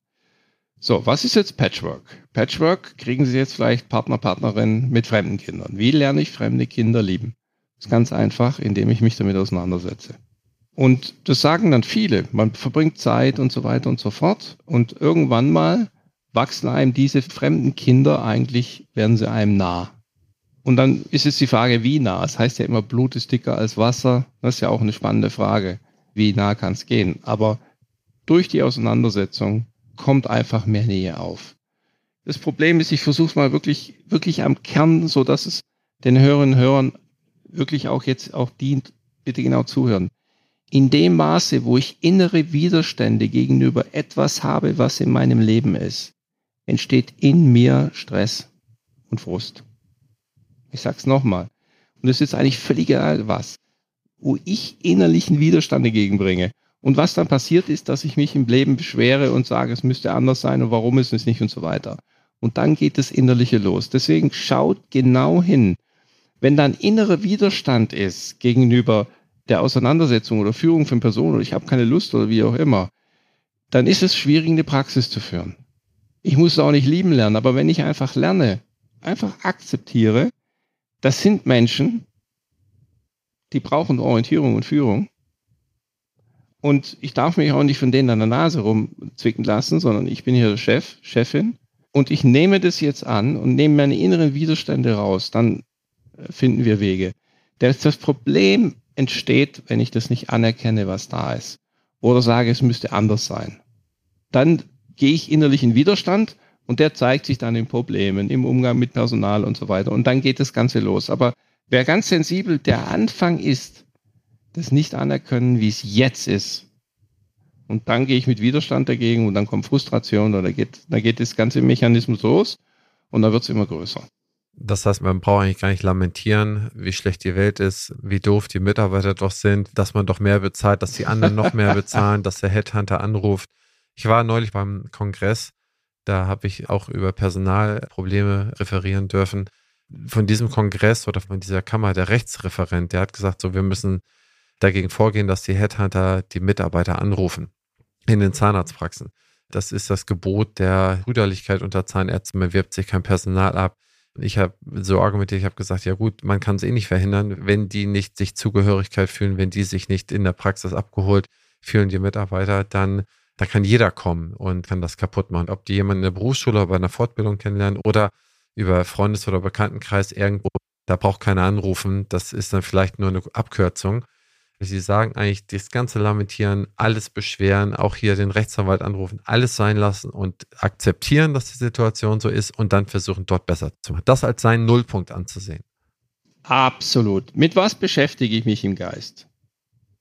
So, was ist jetzt Patchwork? Patchwork kriegen Sie jetzt vielleicht Partner, Partnerin mit fremden Kindern. Wie lerne ich fremde Kinder lieben? Das ist ganz einfach, indem ich mich damit auseinandersetze. Und das sagen dann viele. Man verbringt Zeit und so weiter und so fort. Und irgendwann mal wachsen einem diese fremden Kinder eigentlich, werden sie einem nah. Und dann ist jetzt die Frage, wie nah? Es das heißt ja immer, Blut ist dicker als Wasser. Das ist ja auch eine spannende Frage. Wie nah kann es gehen? Aber durch die Auseinandersetzung kommt einfach mehr Nähe auf. Das Problem ist, ich versuche es mal wirklich, wirklich am Kern, so dass es den Hörerinnen und Hörern wirklich auch jetzt auch dient. Bitte genau zuhören in dem Maße, wo ich innere Widerstände gegenüber etwas habe, was in meinem Leben ist, entsteht in mir Stress und Frust. Ich sag's nochmal. Und es ist eigentlich völlig egal was, wo ich innerlichen Widerstand entgegenbringe. Und was dann passiert ist, dass ich mich im Leben beschwere und sage, es müsste anders sein und warum ist es nicht und so weiter. Und dann geht das Innerliche los. Deswegen schaut genau hin. Wenn dann innerer Widerstand ist gegenüber der Auseinandersetzung oder Führung von Personen oder ich habe keine Lust oder wie auch immer, dann ist es schwierig, eine Praxis zu führen. Ich muss es auch nicht lieben lernen, aber wenn ich einfach lerne, einfach akzeptiere, das sind Menschen, die brauchen Orientierung und Führung. Und ich darf mich auch nicht von denen an der Nase rumzwicken lassen, sondern ich bin hier Chef, Chefin. Und ich nehme das jetzt an und nehme meine inneren Widerstände raus. Dann finden wir Wege. Das Problem entsteht, wenn ich das nicht anerkenne, was da ist. Oder sage, es müsste anders sein. Dann gehe ich innerlich in Widerstand und der zeigt sich dann in Problemen, im Umgang mit Personal und so weiter. Und dann geht das Ganze los. Aber Wer ganz sensibel der Anfang ist, das nicht anerkennen, wie es jetzt ist. Und dann gehe ich mit Widerstand dagegen und dann kommt Frustration oder geht, dann geht das ganze Mechanismus los und dann wird es immer größer. Das heißt, man braucht eigentlich gar nicht lamentieren, wie schlecht die Welt ist, wie doof die Mitarbeiter doch sind, dass man doch mehr bezahlt, dass die anderen noch mehr bezahlen, dass der Headhunter anruft. Ich war neulich beim Kongress, da habe ich auch über Personalprobleme referieren dürfen. Von diesem Kongress oder von dieser Kammer, der Rechtsreferent, der hat gesagt, so, wir müssen dagegen vorgehen, dass die Headhunter die Mitarbeiter anrufen in den Zahnarztpraxen. Das ist das Gebot der Brüderlichkeit unter Zahnärzten. Man wirbt sich kein Personal ab. Ich habe so argumentiert, ich habe gesagt, ja gut, man kann es eh nicht verhindern, wenn die nicht sich Zugehörigkeit fühlen, wenn die sich nicht in der Praxis abgeholt fühlen, die Mitarbeiter, dann, dann kann jeder kommen und kann das kaputt machen. Ob die jemanden in der Berufsschule oder bei einer Fortbildung kennenlernen oder über Freundes- oder Bekanntenkreis irgendwo, da braucht keiner anrufen. Das ist dann vielleicht nur eine Abkürzung. Sie sagen eigentlich, das ganze Lamentieren, alles beschweren, auch hier den Rechtsanwalt anrufen, alles sein lassen und akzeptieren, dass die Situation so ist und dann versuchen, dort besser zu machen. Das als seinen Nullpunkt anzusehen. Absolut. Mit was beschäftige ich mich im Geist?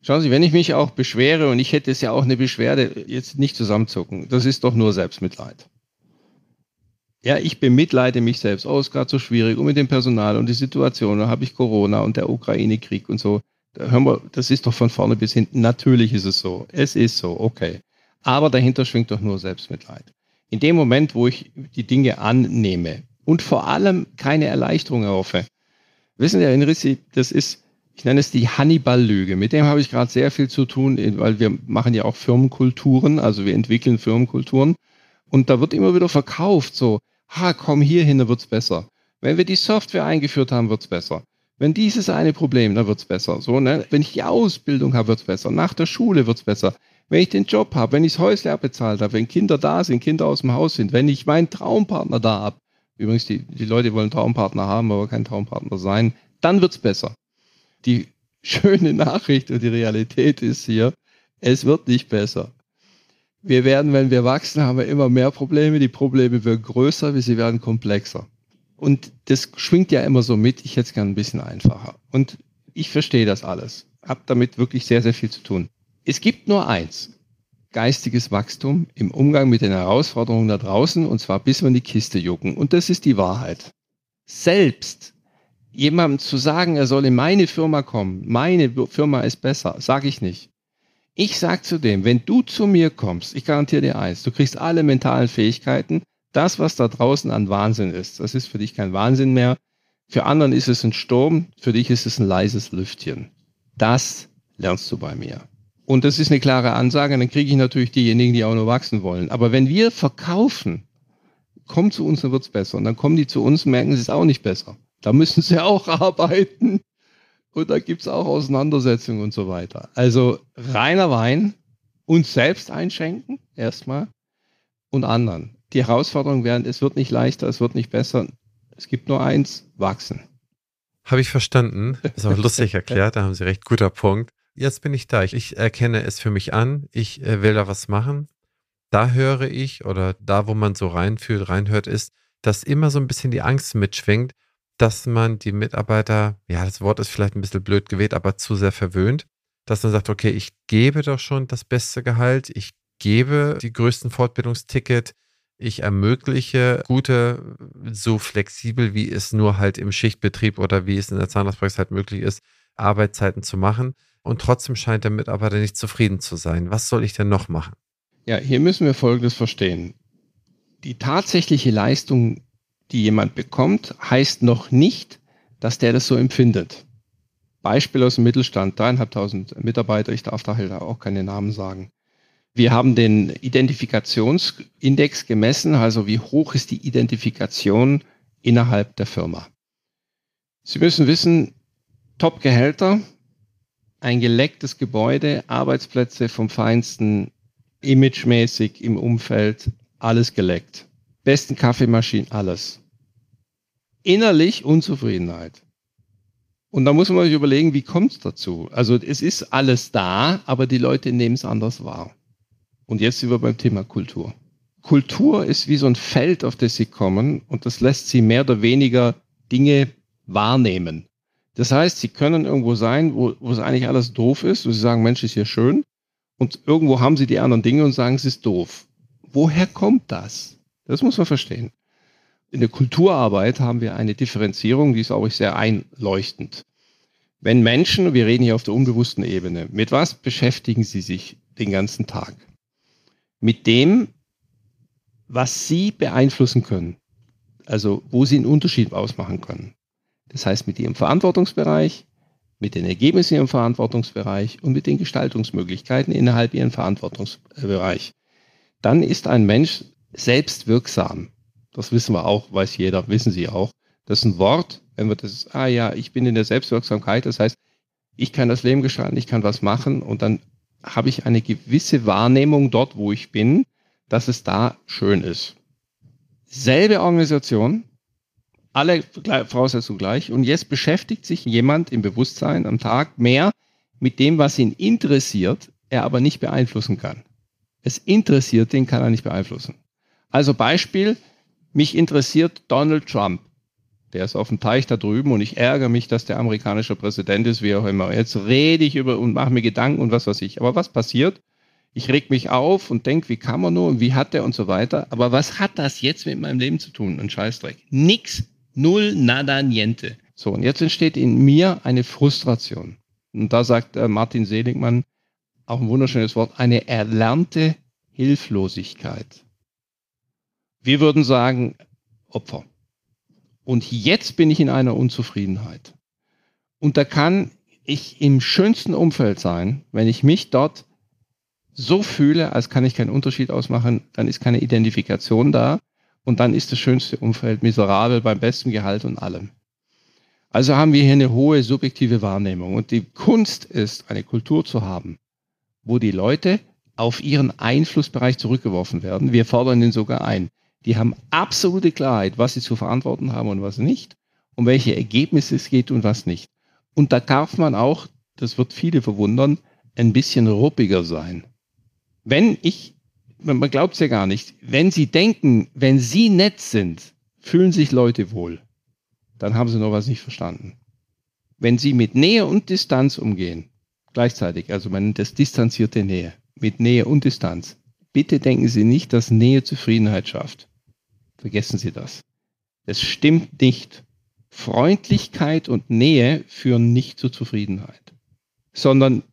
Schauen Sie, wenn ich mich auch beschwere und ich hätte es ja auch eine Beschwerde, jetzt nicht zusammenzucken, das ist doch nur Selbstmitleid. Ja, ich bemitleide mich selbst. Oh, ist gerade so schwierig und mit dem Personal und die Situation, da habe ich Corona und der Ukraine-Krieg und so. Da hören wir, das ist doch von vorne bis hinten. Natürlich ist es so. Es ist so, okay. Aber dahinter schwingt doch nur Selbstmitleid. In dem Moment, wo ich die Dinge annehme und vor allem keine Erleichterung erhoffe. Wissen Sie, Herr Inrissi, das ist, ich nenne es die Hannibal-Lüge. Mit dem habe ich gerade sehr viel zu tun, weil wir machen ja auch Firmenkulturen, also wir entwickeln Firmenkulturen. Und da wird immer wieder verkauft, so, ha, komm hier hin, da wird's besser. Wenn wir die Software eingeführt haben, wird's besser. Wenn dieses eine Problem, dann wird's besser. So, ne? Wenn ich die Ausbildung habe, wird's besser. Nach der Schule wird's besser. Wenn ich den Job habe, wenn ich das Häusle abbezahlt habe, wenn Kinder da sind, Kinder aus dem Haus sind, wenn ich meinen Traumpartner da habe, übrigens, die, die Leute wollen Traumpartner haben, aber kein Traumpartner sein, dann wird's besser. Die schöne Nachricht und die Realität ist hier, es wird nicht besser. Wir werden, wenn wir wachsen, haben wir immer mehr Probleme. Die Probleme werden größer, sie werden komplexer. Und das schwingt ja immer so mit, ich hätte es gerne ein bisschen einfacher. Und ich verstehe das alles. Hab damit wirklich sehr, sehr viel zu tun. Es gibt nur eins. Geistiges Wachstum im Umgang mit den Herausforderungen da draußen und zwar bis wir in die Kiste jucken. Und das ist die Wahrheit. Selbst jemandem zu sagen, er soll in meine Firma kommen, meine Firma ist besser, sage ich nicht. Ich sage zu dem, wenn du zu mir kommst, ich garantiere dir eins, du kriegst alle mentalen Fähigkeiten, das, was da draußen an Wahnsinn ist, das ist für dich kein Wahnsinn mehr. Für anderen ist es ein Sturm, für dich ist es ein leises Lüftchen. Das lernst du bei mir. Und das ist eine klare Ansage, dann kriege ich natürlich diejenigen, die auch nur wachsen wollen. Aber wenn wir verkaufen, komm zu uns, dann wird's besser. Und dann kommen die zu uns und merken, es ist auch nicht besser. Da müssen sie auch arbeiten. Und da gibt's auch Auseinandersetzungen und so weiter. Also reiner Wein, uns selbst einschenken, erstmal, und anderen die Herausforderung wären, es wird nicht leichter, es wird nicht besser. Es gibt nur eins, wachsen. Habe ich verstanden. Ist auch lustig erklärt, da haben Sie recht, guter Punkt. Jetzt bin ich da. Ich, erkenne es für mich an. Ich äh, will da was machen. Da höre ich oder da, wo man so reinfühlt, reinhört, ist, dass immer so ein bisschen die Angst mitschwingt, dass man die Mitarbeiter, ja, das Wort ist vielleicht ein bisschen blöd gewählt, aber zu sehr verwöhnt, dass man sagt, okay, ich gebe doch schon das beste Gehalt, ich gebe die größten Fortbildungsticket, ich ermögliche gute, so flexibel wie es nur halt im Schichtbetrieb oder wie es in der Zahnarztpraxis halt möglich ist, Arbeitszeiten zu machen. Und trotzdem scheint der Mitarbeiter nicht zufrieden zu sein. Was soll ich denn noch machen? Ja, hier müssen wir Folgendes verstehen. Die tatsächliche Leistung, die jemand bekommt, heißt noch nicht, dass der das so empfindet. Beispiel aus dem Mittelstand, dreieinhalbtausend Mitarbeiter, ich darf da halt auch keine Namen sagen. Wir haben den Identifikationsindex gemessen, also wie hoch ist die Identifikation innerhalb der Firma. Sie müssen wissen, Top-Gehälter, ein gelecktes Gebäude, Arbeitsplätze vom Feinsten, imagemäßig im Umfeld, alles geleckt. Besten Kaffeemaschinen, alles. Innerlich Unzufriedenheit. Und da muss man sich überlegen, wie kommt es dazu? Also es ist alles da, aber die Leute nehmen es anders wahr. Und jetzt sind wir beim Thema Kultur. Kultur ist wie so ein Feld, auf das sie kommen und das lässt sie mehr oder weniger Dinge wahrnehmen. Das heißt, sie können irgendwo sein, wo, wo es eigentlich alles doof ist, wo sie sagen, Mensch, ist hier schön. Und irgendwo haben sie die anderen Dinge und sagen, es ist doof. Woher kommt das? Das muss man verstehen. In der Kulturarbeit haben wir eine Differenzierung, die ist auch sehr einleuchtend. Wenn Menschen, wir reden hier auf der unbewussten Ebene, mit was beschäftigen sie sich den ganzen Tag? Mit dem, was sie beeinflussen können. Also wo sie einen Unterschied ausmachen können. Das heißt mit ihrem Verantwortungsbereich, mit den Ergebnissen in ihrem Verantwortungsbereich und mit den Gestaltungsmöglichkeiten innerhalb ihrem Verantwortungsbereich. Dann ist ein Mensch selbstwirksam. Das wissen wir auch, weiß jeder, wissen Sie auch. Das ist ein Wort, wenn wir das, ah ja, ich bin in der Selbstwirksamkeit, das heißt, ich kann das Leben gestalten, ich kann was machen und dann habe ich eine gewisse Wahrnehmung dort, wo ich bin, dass es da schön ist. Selbe Organisation, alle Voraussetzungen gleich. Und jetzt beschäftigt sich jemand im Bewusstsein am Tag mehr mit dem, was ihn interessiert, er aber nicht beeinflussen kann. Es interessiert, den kann er nicht beeinflussen. Also Beispiel, mich interessiert Donald Trump. Der ist auf dem Teich da drüben und ich ärgere mich, dass der amerikanische Präsident ist, wie auch immer. Jetzt rede ich über und mache mir Gedanken und was weiß ich. Aber was passiert? Ich reg mich auf und denke, wie kann man nur und wie hat der und so weiter. Aber was hat das jetzt mit meinem Leben zu tun? Ein Scheißdreck. Nix. Null, nada, niente. So, und jetzt entsteht in mir eine Frustration. Und da sagt äh, Martin Seligmann, auch ein wunderschönes Wort, eine erlernte Hilflosigkeit. Wir würden sagen, Opfer. Und jetzt bin ich in einer Unzufriedenheit. Und da kann ich im schönsten Umfeld sein, wenn ich mich dort so fühle, als kann ich keinen Unterschied ausmachen, dann ist keine Identifikation da und dann ist das schönste Umfeld miserabel beim besten Gehalt und allem. Also haben wir hier eine hohe subjektive Wahrnehmung und die Kunst ist, eine Kultur zu haben, wo die Leute auf ihren Einflussbereich zurückgeworfen werden. Wir fordern ihn sogar ein. Die haben absolute Klarheit, was sie zu verantworten haben und was nicht, um welche Ergebnisse es geht und was nicht. Und da darf man auch, das wird viele verwundern, ein bisschen ruppiger sein. Wenn ich, man glaubt es ja gar nicht, wenn Sie denken, wenn Sie nett sind, fühlen sich Leute wohl, dann haben Sie noch was nicht verstanden. Wenn Sie mit Nähe und Distanz umgehen, gleichzeitig, also man nennt das distanzierte Nähe, mit Nähe und Distanz, bitte denken Sie nicht, dass Nähe Zufriedenheit schafft. Vergessen Sie das. Es stimmt nicht. Freundlichkeit und Nähe führen nicht zur Zufriedenheit, sondern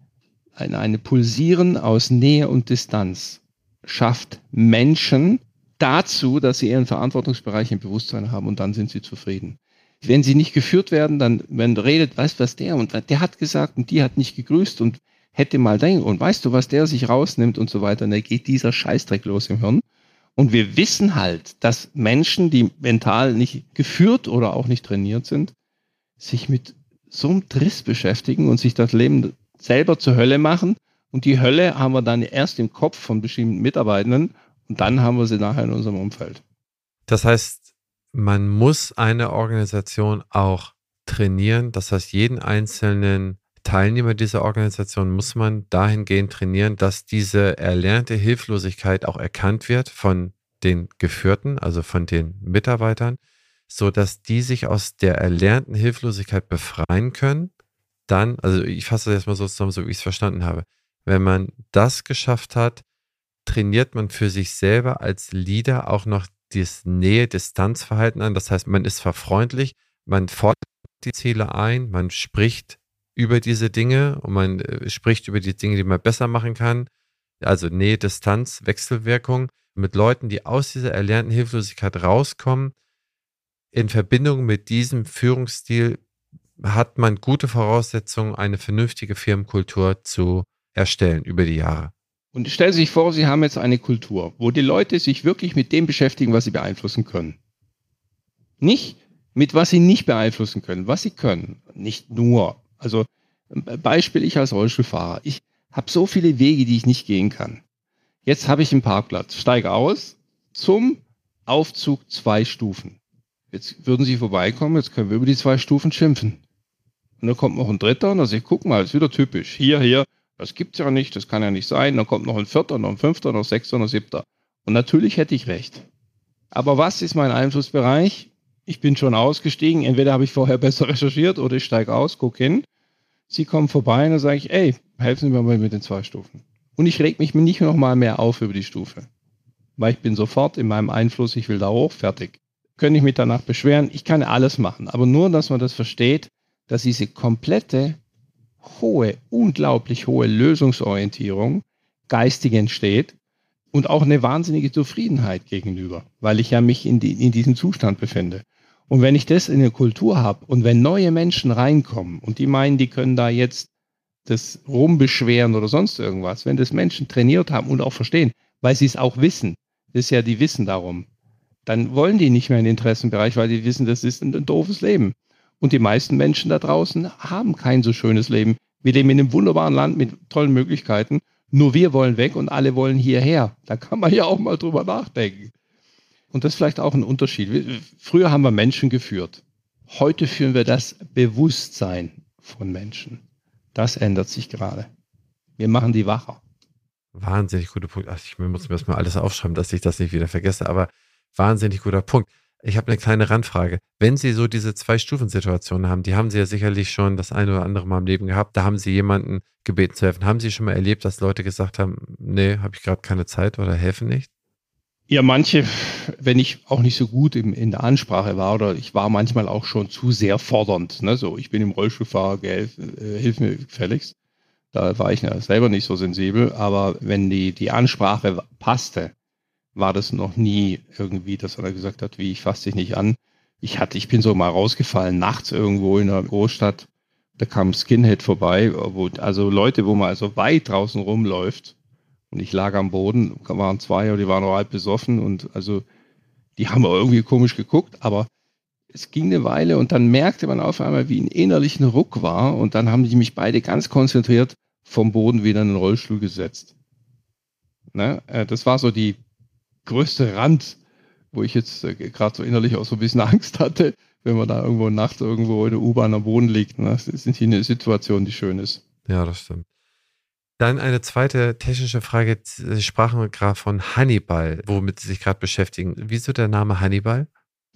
ein, eine Pulsieren aus Nähe und Distanz schafft Menschen dazu, dass sie ihren Verantwortungsbereich im Bewusstsein haben und dann sind sie zufrieden. Wenn sie nicht geführt werden, dann, wenn redet, weißt du was der und der hat gesagt und die hat nicht gegrüßt und hätte mal denken und weißt du, was der sich rausnimmt und so weiter, und dann geht dieser Scheißdreck los im Hirn. Und wir wissen halt, dass Menschen, die mental nicht geführt oder auch nicht trainiert sind, sich mit so einem Driss beschäftigen und sich das Leben selber zur Hölle machen. Und die Hölle haben wir dann erst im Kopf von bestimmten Mitarbeitenden und dann haben wir sie nachher in unserem Umfeld. Das heißt, man muss eine Organisation auch trainieren. Das heißt, jeden einzelnen Teilnehmer dieser Organisation muss man dahingehend trainieren, dass diese erlernte Hilflosigkeit auch erkannt wird von den Geführten, also von den Mitarbeitern, so dass die sich aus der erlernten Hilflosigkeit befreien können dann, also ich fasse das jetzt mal so zusammen, so wie ich es verstanden habe, wenn man das geschafft hat, trainiert man für sich selber als Leader auch noch das Nähe-Distanz-Verhalten an. Das heißt, man ist verfreundlich, man fordert die Ziele ein, man spricht über diese Dinge und man äh, spricht über die Dinge, die man besser machen kann. Also Nähe, Distanz, Wechselwirkung mit Leuten, die aus dieser erlernten Hilflosigkeit rauskommen, in Verbindung mit diesem Führungsstil hat man gute Voraussetzungen, eine vernünftige Firmenkultur zu erstellen über die Jahre. Und stellen Sie sich vor, Sie haben jetzt eine Kultur, wo die Leute sich wirklich mit dem beschäftigen, was sie beeinflussen können. Nicht mit was sie nicht beeinflussen können, was sie können. Nicht nur. Also Beispiel, ich als Rollstuhlfahrer. Ich habe so viele Wege, die ich nicht gehen kann. Jetzt habe ich einen Parkplatz, steige aus zum Aufzug zwei Stufen. Jetzt würden Sie vorbeikommen, jetzt können wir über die zwei Stufen schimpfen. Und dann kommt noch ein dritter und dann sage ich, guck mal, ist wieder typisch. Hier, hier, das gibt's ja nicht, das kann ja nicht sein. Dann kommt noch ein vierter, noch ein fünfter, noch ein sechster, noch ein siebter. Und natürlich hätte ich recht. Aber was ist mein Einflussbereich? Ich bin schon ausgestiegen. Entweder habe ich vorher besser recherchiert oder ich steige aus, gucke hin. Sie kommen vorbei und dann sage ich, ey, helfen Sie mir mal mit den zwei Stufen. Und ich reg mich nicht noch mal mehr auf über die Stufe. Weil ich bin sofort in meinem Einfluss, ich will da hoch, fertig. Könnte ich mich danach beschweren? Ich kann alles machen. Aber nur, dass man das versteht, dass diese komplette, hohe, unglaublich hohe Lösungsorientierung geistig entsteht und auch eine wahnsinnige Zufriedenheit gegenüber, weil ich ja mich in, die, in diesem Zustand befinde. Und wenn ich das in der Kultur habe und wenn neue Menschen reinkommen und die meinen, die können da jetzt das rumbeschweren oder sonst irgendwas, wenn das Menschen trainiert haben und auch verstehen, weil sie es auch wissen, das ist ja die Wissen darum, dann wollen die nicht mehr in den Interessenbereich, weil die wissen, das ist ein, ein doofes Leben. Und die meisten Menschen da draußen haben kein so schönes Leben. Wir leben in einem wunderbaren Land mit tollen Möglichkeiten. Nur wir wollen weg und alle wollen hierher. Da kann man ja auch mal drüber nachdenken. Und das ist vielleicht auch ein Unterschied. Früher haben wir Menschen geführt. Heute führen wir das Bewusstsein von Menschen. Das ändert sich gerade. Wir machen die wacher. Wahnsinnig guter Punkt. Ach, ich muss mir das mal alles aufschreiben, dass ich das nicht wieder vergesse. Aber wahnsinnig guter Punkt. Ich habe eine kleine Randfrage. Wenn Sie so diese Zwei-Stufen-Situationen haben, die haben Sie ja sicherlich schon das eine oder andere Mal im Leben gehabt, da haben Sie jemanden gebeten zu helfen. Haben Sie schon mal erlebt, dass Leute gesagt haben, nee, habe ich gerade keine Zeit oder helfen nicht? Ja, manche, wenn ich auch nicht so gut im, in der Ansprache war oder ich war manchmal auch schon zu sehr fordernd. Ne? So, ich bin im Rollstuhlfahrer, gell, äh, hilf mir gefälligst. Da war ich ja selber nicht so sensibel, aber wenn die, die Ansprache passte, war das noch nie irgendwie, dass er gesagt hat, wie ich fasse dich nicht an. Ich hatte, ich bin so mal rausgefallen, nachts irgendwo in einer Großstadt, da kam Skinhead vorbei, wo, also Leute, wo man also weit draußen rumläuft und ich lag am Boden, waren zwei, aber die waren noch halb besoffen und also die haben irgendwie komisch geguckt, aber es ging eine Weile und dann merkte man auf einmal, wie ein innerlichen Ruck war und dann haben die mich beide ganz konzentriert vom Boden wieder in den Rollstuhl gesetzt. Ne? Äh, das war so die größte Rand, wo ich jetzt äh, gerade so innerlich auch so ein bisschen Angst hatte, wenn man da irgendwo nachts irgendwo in der U-Bahn am Boden liegt. Ne? Das ist nicht eine Situation, die schön ist. Ja, das stimmt. Dann eine zweite technische Frage. Sie sprachen gerade von Hannibal, womit Sie sich gerade beschäftigen. Wieso der Name Hannibal?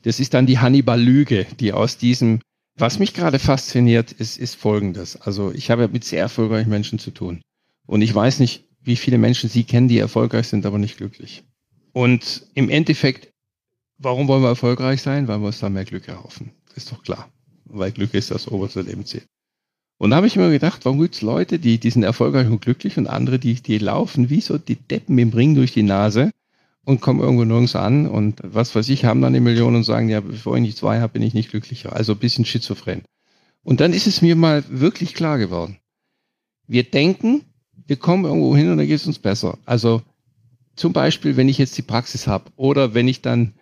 Das ist dann die Hannibal-Lüge, die aus diesem, was mich gerade fasziniert, ist, ist folgendes. Also ich habe mit sehr erfolgreichen Menschen zu tun. Und ich weiß nicht, wie viele Menschen Sie kennen, die erfolgreich sind, aber nicht glücklich. Und im Endeffekt, warum wollen wir erfolgreich sein? Weil wir uns da mehr Glück erhoffen. ist doch klar. Weil Glück ist das oberste Lebensziel. Und da habe ich mir gedacht, warum gibt es Leute, die, die sind erfolgreich und glücklich und andere, die, die laufen wie so die Deppen im Ring durch die Nase und kommen irgendwo nirgends an und was weiß ich, haben dann eine Million und sagen, ja, bevor ich nicht zwei habe, bin ich nicht glücklicher. Also ein bisschen schizophren. Und dann ist es mir mal wirklich klar geworden. Wir denken, wir kommen irgendwo hin und dann geht es uns besser. Also zum Beispiel, wenn ich jetzt die Praxis habe oder wenn ich dann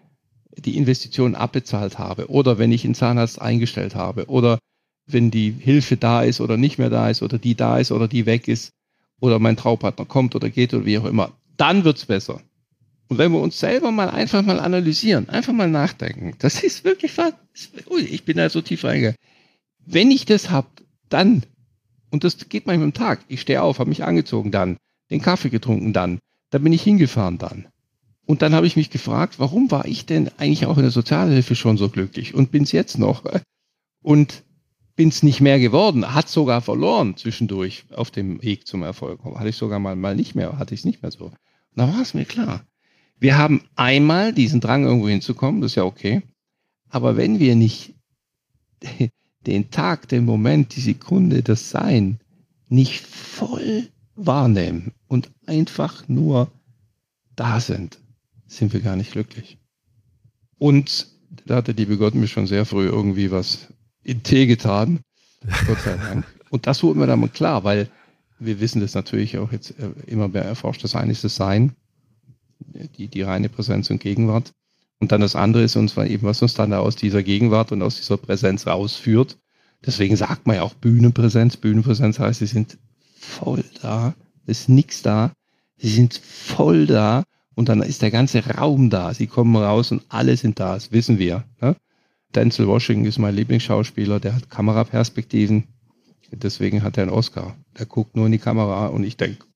die Investition abbezahlt habe oder wenn ich einen Zahnarzt eingestellt habe oder wenn die Hilfe da ist oder nicht mehr da ist oder die da ist oder die weg ist oder mein Traupartner kommt oder geht oder wie auch immer, dann wird's besser. Und wenn wir uns selber mal einfach mal analysieren, einfach mal nachdenken, das ist wirklich, ui, ich bin da so tief reingegangen. Wenn ich das hab, dann, und das geht manchmal am Tag, ich stehe auf, habe mich angezogen dann, den Kaffee getrunken dann, da bin ich hingefahren dann. Und dann habe ich mich gefragt, warum war ich denn eigentlich auch in der Sozialhilfe schon so glücklich und bin es jetzt noch? Und bin es nicht mehr geworden, hat sogar verloren zwischendurch auf dem Weg zum Erfolg. Hatte ich sogar mal, mal nicht mehr, hatte ich es nicht mehr so. Da war es mir klar. Wir haben einmal diesen Drang, irgendwo hinzukommen, das ist ja okay. Aber wenn wir nicht den Tag, den Moment, die Sekunde, das Sein nicht voll wahrnehmen und einfach nur da sind, sind wir gar nicht glücklich. Und da hat der liebe Gott mir schon sehr früh irgendwie was in Tee getan. Gott sei Dank. Und das wurde mir dann klar, weil wir wissen das natürlich auch jetzt äh, immer mehr erforscht. Das eine ist das Sein, die, die reine Präsenz und Gegenwart. Und dann das andere ist uns eben, was uns dann aus dieser Gegenwart und aus dieser Präsenz rausführt. Deswegen sagt man ja auch Bühnenpräsenz. Bühnenpräsenz heißt, sie sind voll da, ist nichts da, sie sind voll da und dann ist der ganze Raum da. Sie kommen raus und alle sind da, das wissen wir. Ne? Denzel Washington ist mein Lieblingsschauspieler, der hat Kameraperspektiven, deswegen hat er einen Oscar. Der guckt nur in die Kamera und ich denke,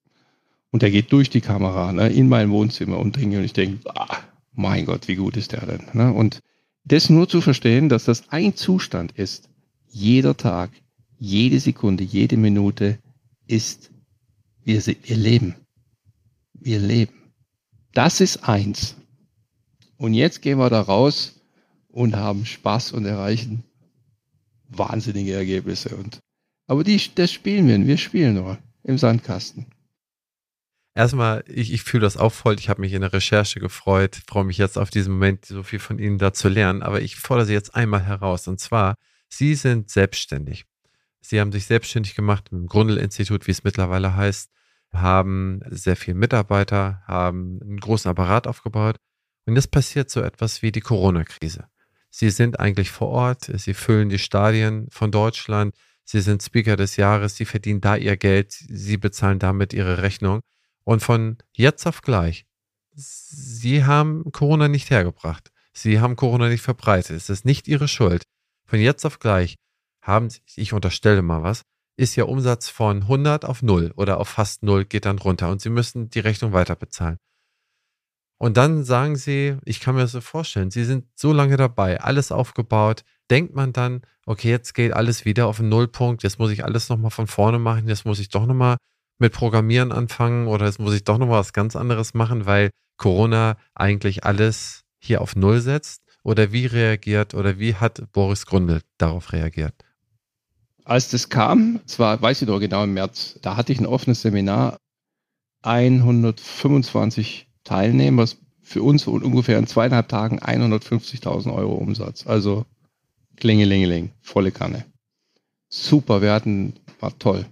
und der geht durch die Kamera ne, in mein Wohnzimmer und denke, und ich denke, ah, mein Gott, wie gut ist der denn? Ne? Und das nur zu verstehen, dass das ein Zustand ist. Jeder Tag, jede Sekunde, jede Minute ist, wir, wir leben. Wir leben. Das ist eins. Und jetzt gehen wir da raus und haben Spaß und erreichen wahnsinnige Ergebnisse. Und, aber die, das spielen wir, wir spielen nur im Sandkasten. Erstmal, ich, ich fühle das auch voll. Ich habe mich in der Recherche gefreut, freue mich jetzt auf diesen Moment, so viel von Ihnen da zu lernen. Aber ich fordere Sie jetzt einmal heraus. Und zwar, Sie sind selbstständig. Sie haben sich selbstständig gemacht im Grundel-Institut, wie es mittlerweile heißt, haben sehr viele Mitarbeiter, haben einen großen Apparat aufgebaut. Und jetzt passiert so etwas wie die Corona-Krise. Sie sind eigentlich vor Ort, Sie füllen die Stadien von Deutschland, Sie sind Speaker des Jahres, Sie verdienen da Ihr Geld, Sie bezahlen damit Ihre Rechnung. Und von jetzt auf gleich, Sie haben Corona nicht hergebracht. Sie haben Corona nicht verbreitet. Es ist nicht Ihre Schuld. Von jetzt auf gleich haben ich unterstelle mal was, ist Ihr Umsatz von 100 auf 0 oder auf fast 0 geht dann runter und Sie müssen die Rechnung weiter bezahlen. Und dann sagen Sie, ich kann mir das so vorstellen, Sie sind so lange dabei, alles aufgebaut, denkt man dann, okay, jetzt geht alles wieder auf den Nullpunkt, jetzt muss ich alles nochmal von vorne machen, jetzt muss ich doch nochmal mit Programmieren anfangen oder jetzt muss ich doch noch was ganz anderes machen, weil Corona eigentlich alles hier auf Null setzt? Oder wie reagiert oder wie hat Boris Grundl darauf reagiert? Als das kam, zwar weiß ich doch genau im März, da hatte ich ein offenes Seminar, 125 Teilnehmer, für uns ungefähr in zweieinhalb Tagen 150.000 Euro Umsatz. Also klingelingeling, volle Kanne. Super, wir hatten, war toll.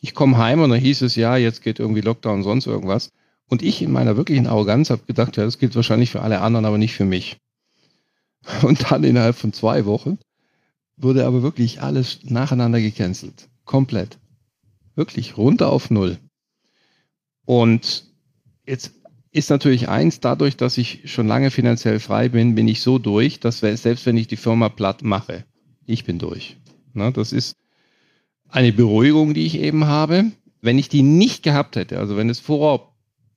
Ich komme heim und dann hieß es, ja, jetzt geht irgendwie Lockdown und sonst irgendwas. Und ich in meiner wirklichen Arroganz habe gedacht, ja, das gilt wahrscheinlich für alle anderen, aber nicht für mich. Und dann innerhalb von zwei Wochen wurde aber wirklich alles nacheinander gecancelt. Komplett. Wirklich runter auf Null. Und jetzt ist natürlich eins, dadurch, dass ich schon lange finanziell frei bin, bin ich so durch, dass selbst wenn ich die Firma platt mache, ich bin durch. Na, das ist eine Beruhigung, die ich eben habe. Wenn ich die nicht gehabt hätte, also wenn es vor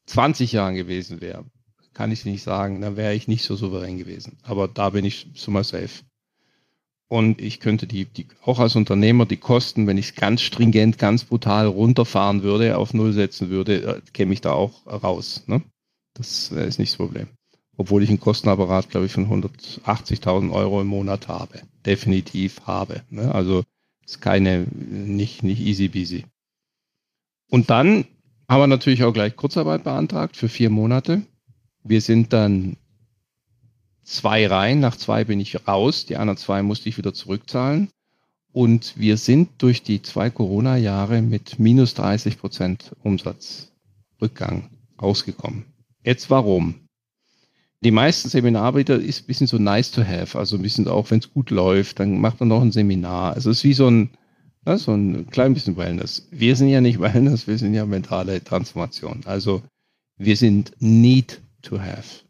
20 Jahren gewesen wäre, kann ich nicht sagen, dann wäre ich nicht so souverän gewesen. Aber da bin ich mal safe. Und ich könnte die, die auch als Unternehmer die Kosten, wenn ich es ganz stringent, ganz brutal runterfahren würde, auf Null setzen würde, äh, käme ich da auch raus. Ne? Das äh, ist nicht das Problem. Obwohl ich einen Kostenapparat, glaube ich, von 180.000 Euro im Monat habe. Definitiv habe. Ne? Also ist keine, nicht, nicht easy peasy. Und dann haben wir natürlich auch gleich Kurzarbeit beantragt für vier Monate. Wir sind dann zwei rein, nach zwei bin ich raus, die anderen zwei musste ich wieder zurückzahlen. Und wir sind durch die zwei Corona-Jahre mit minus 30 Prozent Umsatzrückgang ausgekommen. Jetzt warum? Die meisten Seminarbiete ist ein bisschen so nice to have, also ein bisschen auch, wenn es gut läuft, dann macht man noch ein Seminar. Also es ist wie so ein, ja, so ein klein bisschen Wellness. Wir sind ja nicht Wellness, wir sind ja mentale Transformation. Also wir sind need to have.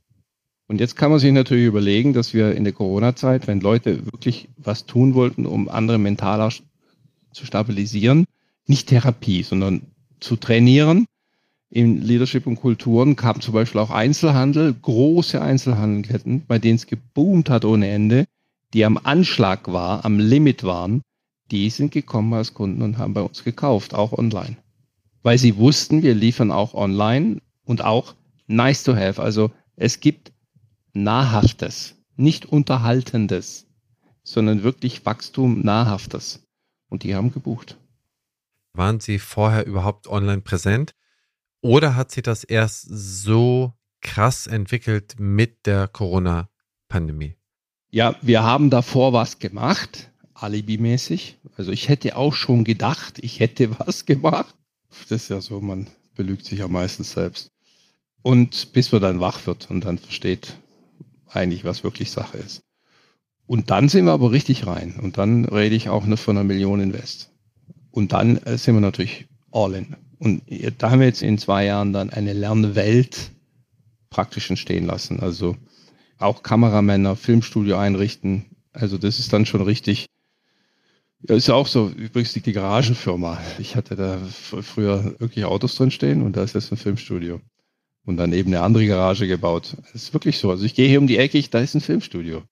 Und jetzt kann man sich natürlich überlegen, dass wir in der Corona-Zeit, wenn Leute wirklich was tun wollten, um andere mentaler zu stabilisieren, nicht Therapie, sondern zu trainieren, in Leadership und Kulturen kam zum Beispiel auch Einzelhandel, große Einzelhandelketten, bei denen es geboomt hat ohne Ende, die am Anschlag war, am Limit waren, die sind gekommen als Kunden und haben bei uns gekauft, auch online. Weil sie wussten, wir liefern auch online und auch nice to have. Also es gibt nahrhaftes, nicht unterhaltendes, sondern wirklich Wachstum nahrhaftes. Und die haben gebucht. Waren Sie vorher überhaupt online präsent? Oder hat sich das erst so krass entwickelt mit der Corona-Pandemie? Ja, wir haben davor was gemacht, alibimäßig. Also ich hätte auch schon gedacht, ich hätte was gemacht. Das ist ja so, man belügt sich ja meistens selbst. Und bis man dann wach wird und dann versteht eigentlich, was wirklich Sache ist. Und dann sind wir aber richtig rein. Und dann rede ich auch nur von einer Million Invest. Und dann äh, sind wir natürlich all in. Und da haben wir jetzt in zwei Jahren dann eine Lernwelt praktisch entstehen lassen. Also auch Kameramänner, Filmstudio einrichten. Also das ist dann schon richtig. Ja, ist ja auch so, übrigens die Garagenfirma. Ich hatte da früher wirklich Autos drin stehen und da ist jetzt ein Filmstudio. Und dann eben eine andere Garage gebaut. Das ist wirklich so. Also ich gehe hier um die Ecke, ich, da ist ein Filmstudio.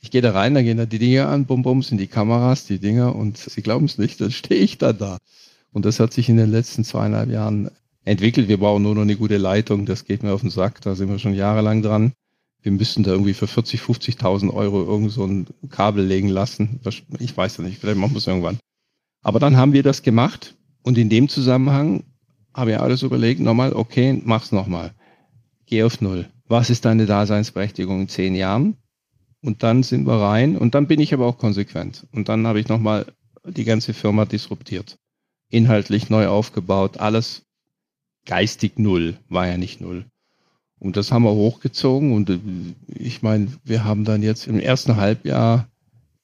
Ich gehe da rein, da gehen da die Dinger an, bum bum, sind die Kameras, die Dinger und sie glauben es nicht, dann stehe ich da da. Und das hat sich in den letzten zweieinhalb Jahren entwickelt. Wir brauchen nur noch eine gute Leitung, das geht mir auf den Sack, da sind wir schon jahrelang dran. Wir müssten da irgendwie für 40, 50.000 Euro irgend so ein Kabel legen lassen. Ich weiß ja nicht, vielleicht machen wir es irgendwann. Aber dann haben wir das gemacht und in dem Zusammenhang habe ich alles überlegt, nochmal, okay, mach's nochmal. Geh auf Null. Was ist deine Daseinsberechtigung in zehn Jahren? Und dann sind wir rein und dann bin ich aber auch konsequent. Und dann habe ich nochmal die ganze Firma disruptiert. Inhaltlich neu aufgebaut, alles geistig null, war ja nicht null. Und das haben wir hochgezogen und äh, ich meine, wir haben dann jetzt im ersten Halbjahr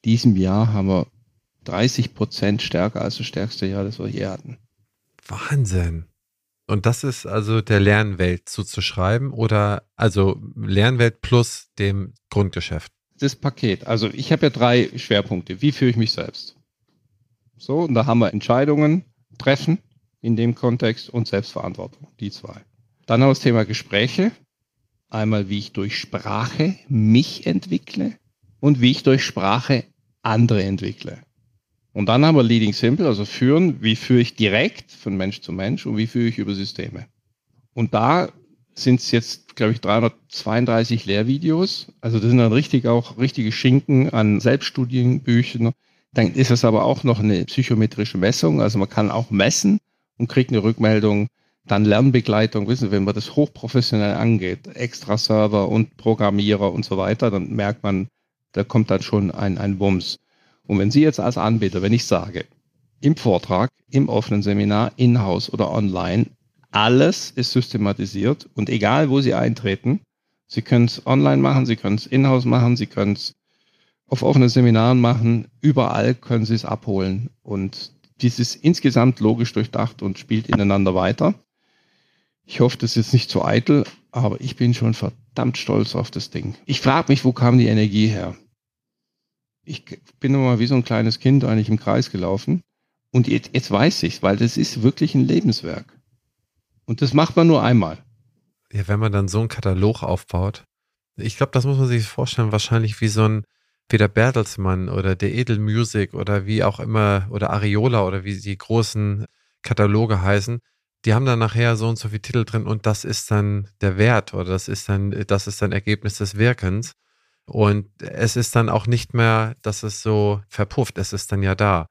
diesem Jahr haben wir 30 Prozent stärker als das stärkste Jahr, das wir je hatten. Wahnsinn. Und das ist also der Lernwelt zuzuschreiben oder also Lernwelt plus dem Grundgeschäft? Das Paket. Also ich habe ja drei Schwerpunkte. Wie führe ich mich selbst? So, und da haben wir Entscheidungen treffen in dem Kontext und Selbstverantwortung. Die zwei. Dann haben wir das Thema Gespräche. Einmal, wie ich durch Sprache mich entwickle und wie ich durch Sprache andere entwickle. Und dann haben wir Leading Simple, also führen, wie führe ich direkt von Mensch zu Mensch und wie führe ich über Systeme. Und da sind es jetzt, glaube ich, 332 Lehrvideos. Also das sind dann richtig auch richtige Schinken an Selbststudienbüchern. Dann ist es aber auch noch eine psychometrische Messung. Also man kann auch messen und kriegt eine Rückmeldung. Dann Lernbegleitung, wissen Sie, wenn man das hochprofessionell angeht, extra Server und Programmierer und so weiter, dann merkt man, da kommt dann schon ein, ein Bums. Und wenn Sie jetzt als Anbieter, wenn ich sage, im Vortrag, im offenen Seminar, in-house oder online, alles ist systematisiert und egal, wo Sie eintreten, Sie können es online machen, Sie können es in-house machen, Sie können es auf offenen Seminaren machen, überall können Sie es abholen. Und dies ist insgesamt logisch durchdacht und spielt ineinander weiter. Ich hoffe, das ist nicht zu eitel, aber ich bin schon verdammt stolz auf das Ding. Ich frage mich, wo kam die Energie her? ich bin immer wie so ein kleines Kind eigentlich im Kreis gelaufen. Und jetzt, jetzt weiß ich weil das ist wirklich ein Lebenswerk. Und das macht man nur einmal. Ja, wenn man dann so einen Katalog aufbaut, ich glaube, das muss man sich vorstellen, wahrscheinlich wie so ein, wie der Bertelsmann oder der Edel Music oder wie auch immer, oder Ariola oder wie die großen Kataloge heißen, die haben dann nachher so und so viele Titel drin und das ist dann der Wert oder das ist dann, das ist dann Ergebnis des Wirkens. Und es ist dann auch nicht mehr, dass es so verpufft, es ist dann ja da.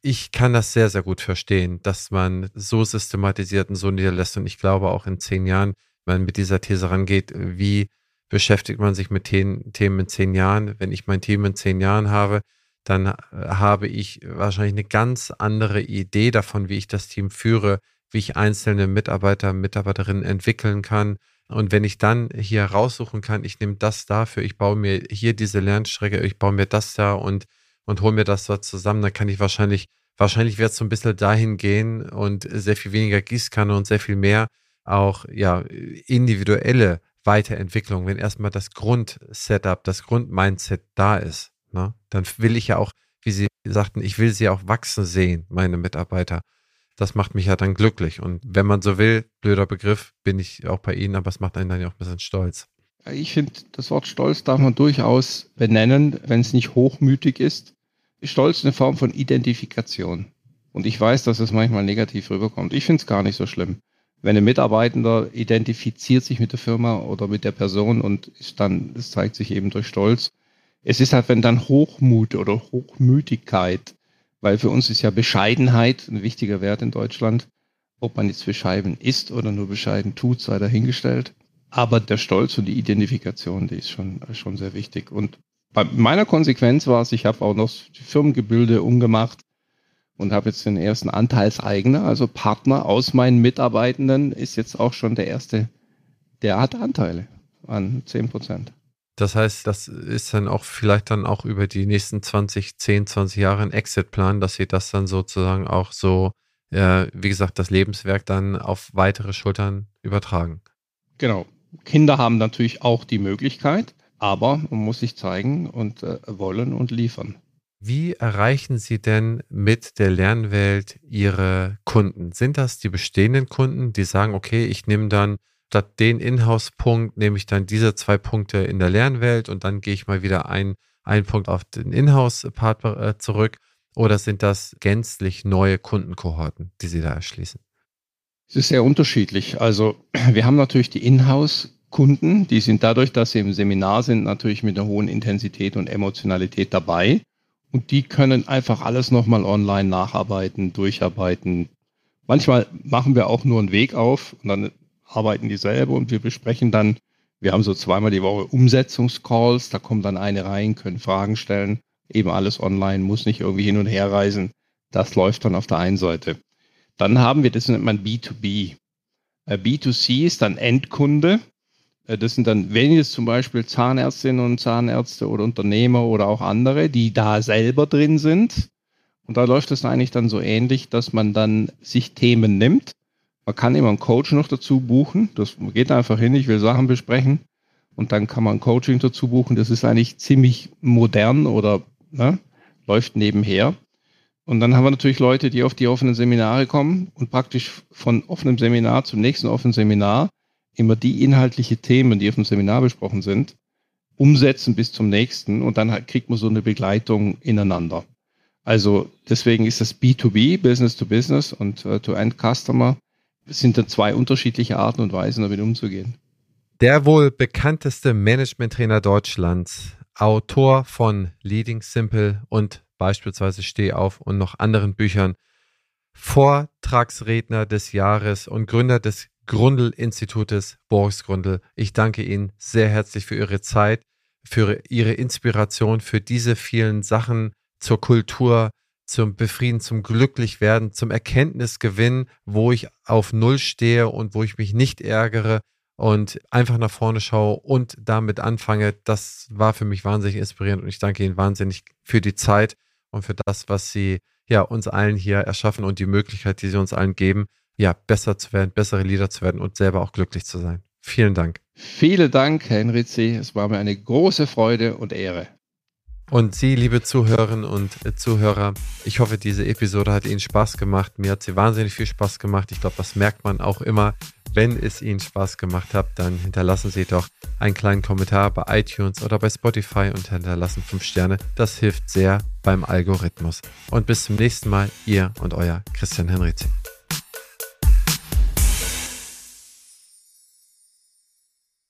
Ich kann das sehr, sehr gut verstehen, dass man so systematisiert und so niederlässt. Und ich glaube auch in zehn Jahren, wenn man mit dieser These rangeht, wie beschäftigt man sich mit Themen in zehn Jahren? Wenn ich mein Team in zehn Jahren habe, dann äh, habe ich wahrscheinlich eine ganz andere Idee davon, wie ich das Team führe, wie ich einzelne Mitarbeiter, Mitarbeiterinnen entwickeln kann, und wenn ich dann hier raussuchen kann, ich nehme das dafür, ich baue mir hier diese Lernstrecke, ich baue mir das da und, und hole mir das dort zusammen, dann kann ich wahrscheinlich, wahrscheinlich wird es so ein bisschen dahin gehen und sehr viel weniger Gießkanne und sehr viel mehr auch, ja, individuelle Weiterentwicklung, wenn erstmal das Grundsetup, das Grundmindset da ist, ne, dann will ich ja auch, wie Sie sagten, ich will sie auch wachsen sehen, meine Mitarbeiter das macht mich ja dann glücklich. Und wenn man so will, blöder Begriff, bin ich auch bei Ihnen, aber es macht einen dann ja auch ein bisschen stolz. Ich finde, das Wort Stolz darf man durchaus benennen, wenn es nicht hochmütig ist. Stolz ist eine Form von Identifikation. Und ich weiß, dass es manchmal negativ rüberkommt. Ich finde es gar nicht so schlimm. Wenn ein Mitarbeitender identifiziert sich mit der Firma oder mit der Person und ist dann, es zeigt sich eben durch Stolz. Es ist halt, wenn dann Hochmut oder Hochmütigkeit weil für uns ist ja Bescheidenheit ein wichtiger Wert in Deutschland. Ob man jetzt bescheiden ist oder nur bescheiden tut, sei dahingestellt. Aber der Stolz und die Identifikation, die ist schon, schon sehr wichtig. Und bei meiner Konsequenz war es, ich habe auch noch Firmengebilde umgemacht und habe jetzt den ersten Anteilseigner, also Partner aus meinen Mitarbeitenden, ist jetzt auch schon der erste, der hat Anteile an 10 Prozent. Das heißt, das ist dann auch vielleicht dann auch über die nächsten 20, 10, 20 Jahre ein Exit-Plan, dass sie das dann sozusagen auch so, äh, wie gesagt, das Lebenswerk dann auf weitere Schultern übertragen. Genau. Kinder haben natürlich auch die Möglichkeit, aber man muss sich zeigen und äh, wollen und liefern. Wie erreichen Sie denn mit der Lernwelt Ihre Kunden? Sind das die bestehenden Kunden, die sagen, okay, ich nehme dann statt den Inhouse-Punkt nehme ich dann diese zwei Punkte in der Lernwelt und dann gehe ich mal wieder ein, ein Punkt auf den Inhouse-Part äh, zurück oder sind das gänzlich neue Kundenkohorten, die Sie da erschließen? Es ist sehr unterschiedlich. Also wir haben natürlich die Inhouse-Kunden, die sind dadurch, dass sie im Seminar sind, natürlich mit einer hohen Intensität und Emotionalität dabei. Und die können einfach alles nochmal online nacharbeiten, durcharbeiten. Manchmal machen wir auch nur einen Weg auf und dann arbeiten die selber und wir besprechen dann, wir haben so zweimal die Woche Umsetzungscalls, da kommt dann eine rein, können Fragen stellen, eben alles online, muss nicht irgendwie hin und her reisen. Das läuft dann auf der einen Seite. Dann haben wir, das nennt man B2B. Äh, B2C ist dann Endkunde. Äh, das sind dann, wenn jetzt zum Beispiel Zahnärztinnen und Zahnärzte oder Unternehmer oder auch andere, die da selber drin sind. Und da läuft es eigentlich dann so ähnlich, dass man dann sich Themen nimmt. Man kann immer einen Coach noch dazu buchen. Das geht einfach hin, ich will Sachen besprechen. Und dann kann man Coaching dazu buchen. Das ist eigentlich ziemlich modern oder ne, läuft nebenher. Und dann haben wir natürlich Leute, die auf die offenen Seminare kommen und praktisch von offenem Seminar zum nächsten offenen Seminar immer die inhaltliche Themen, die auf dem Seminar besprochen sind, umsetzen bis zum nächsten und dann kriegt man so eine Begleitung ineinander. Also deswegen ist das B2B, Business to Business und uh, to End Customer sind da zwei unterschiedliche Arten und Weisen, damit umzugehen. Der wohl bekannteste Management-Trainer Deutschlands, Autor von Leading Simple und beispielsweise Steh auf und noch anderen Büchern, Vortragsredner des Jahres und Gründer des Grundl-Institutes, Boris Grundl. Ich danke Ihnen sehr herzlich für Ihre Zeit, für Ihre Inspiration, für diese vielen Sachen zur Kultur, zum Befrieden, zum Glücklichwerden, zum Erkenntnisgewinn, wo ich auf Null stehe und wo ich mich nicht ärgere und einfach nach vorne schaue und damit anfange. Das war für mich wahnsinnig inspirierend und ich danke Ihnen wahnsinnig für die Zeit und für das, was sie ja uns allen hier erschaffen und die Möglichkeit, die sie uns allen geben, ja, besser zu werden, bessere Leader zu werden und selber auch glücklich zu sein. Vielen Dank. Vielen Dank, Herr Henrizi. Es war mir eine große Freude und Ehre. Und Sie, liebe Zuhörerinnen und Zuhörer, ich hoffe, diese Episode hat Ihnen Spaß gemacht. Mir hat sie wahnsinnig viel Spaß gemacht. Ich glaube, das merkt man auch immer, wenn es Ihnen Spaß gemacht hat, dann hinterlassen Sie doch einen kleinen Kommentar bei iTunes oder bei Spotify und hinterlassen fünf Sterne. Das hilft sehr beim Algorithmus. Und bis zum nächsten Mal, ihr und euer Christian Henrizi.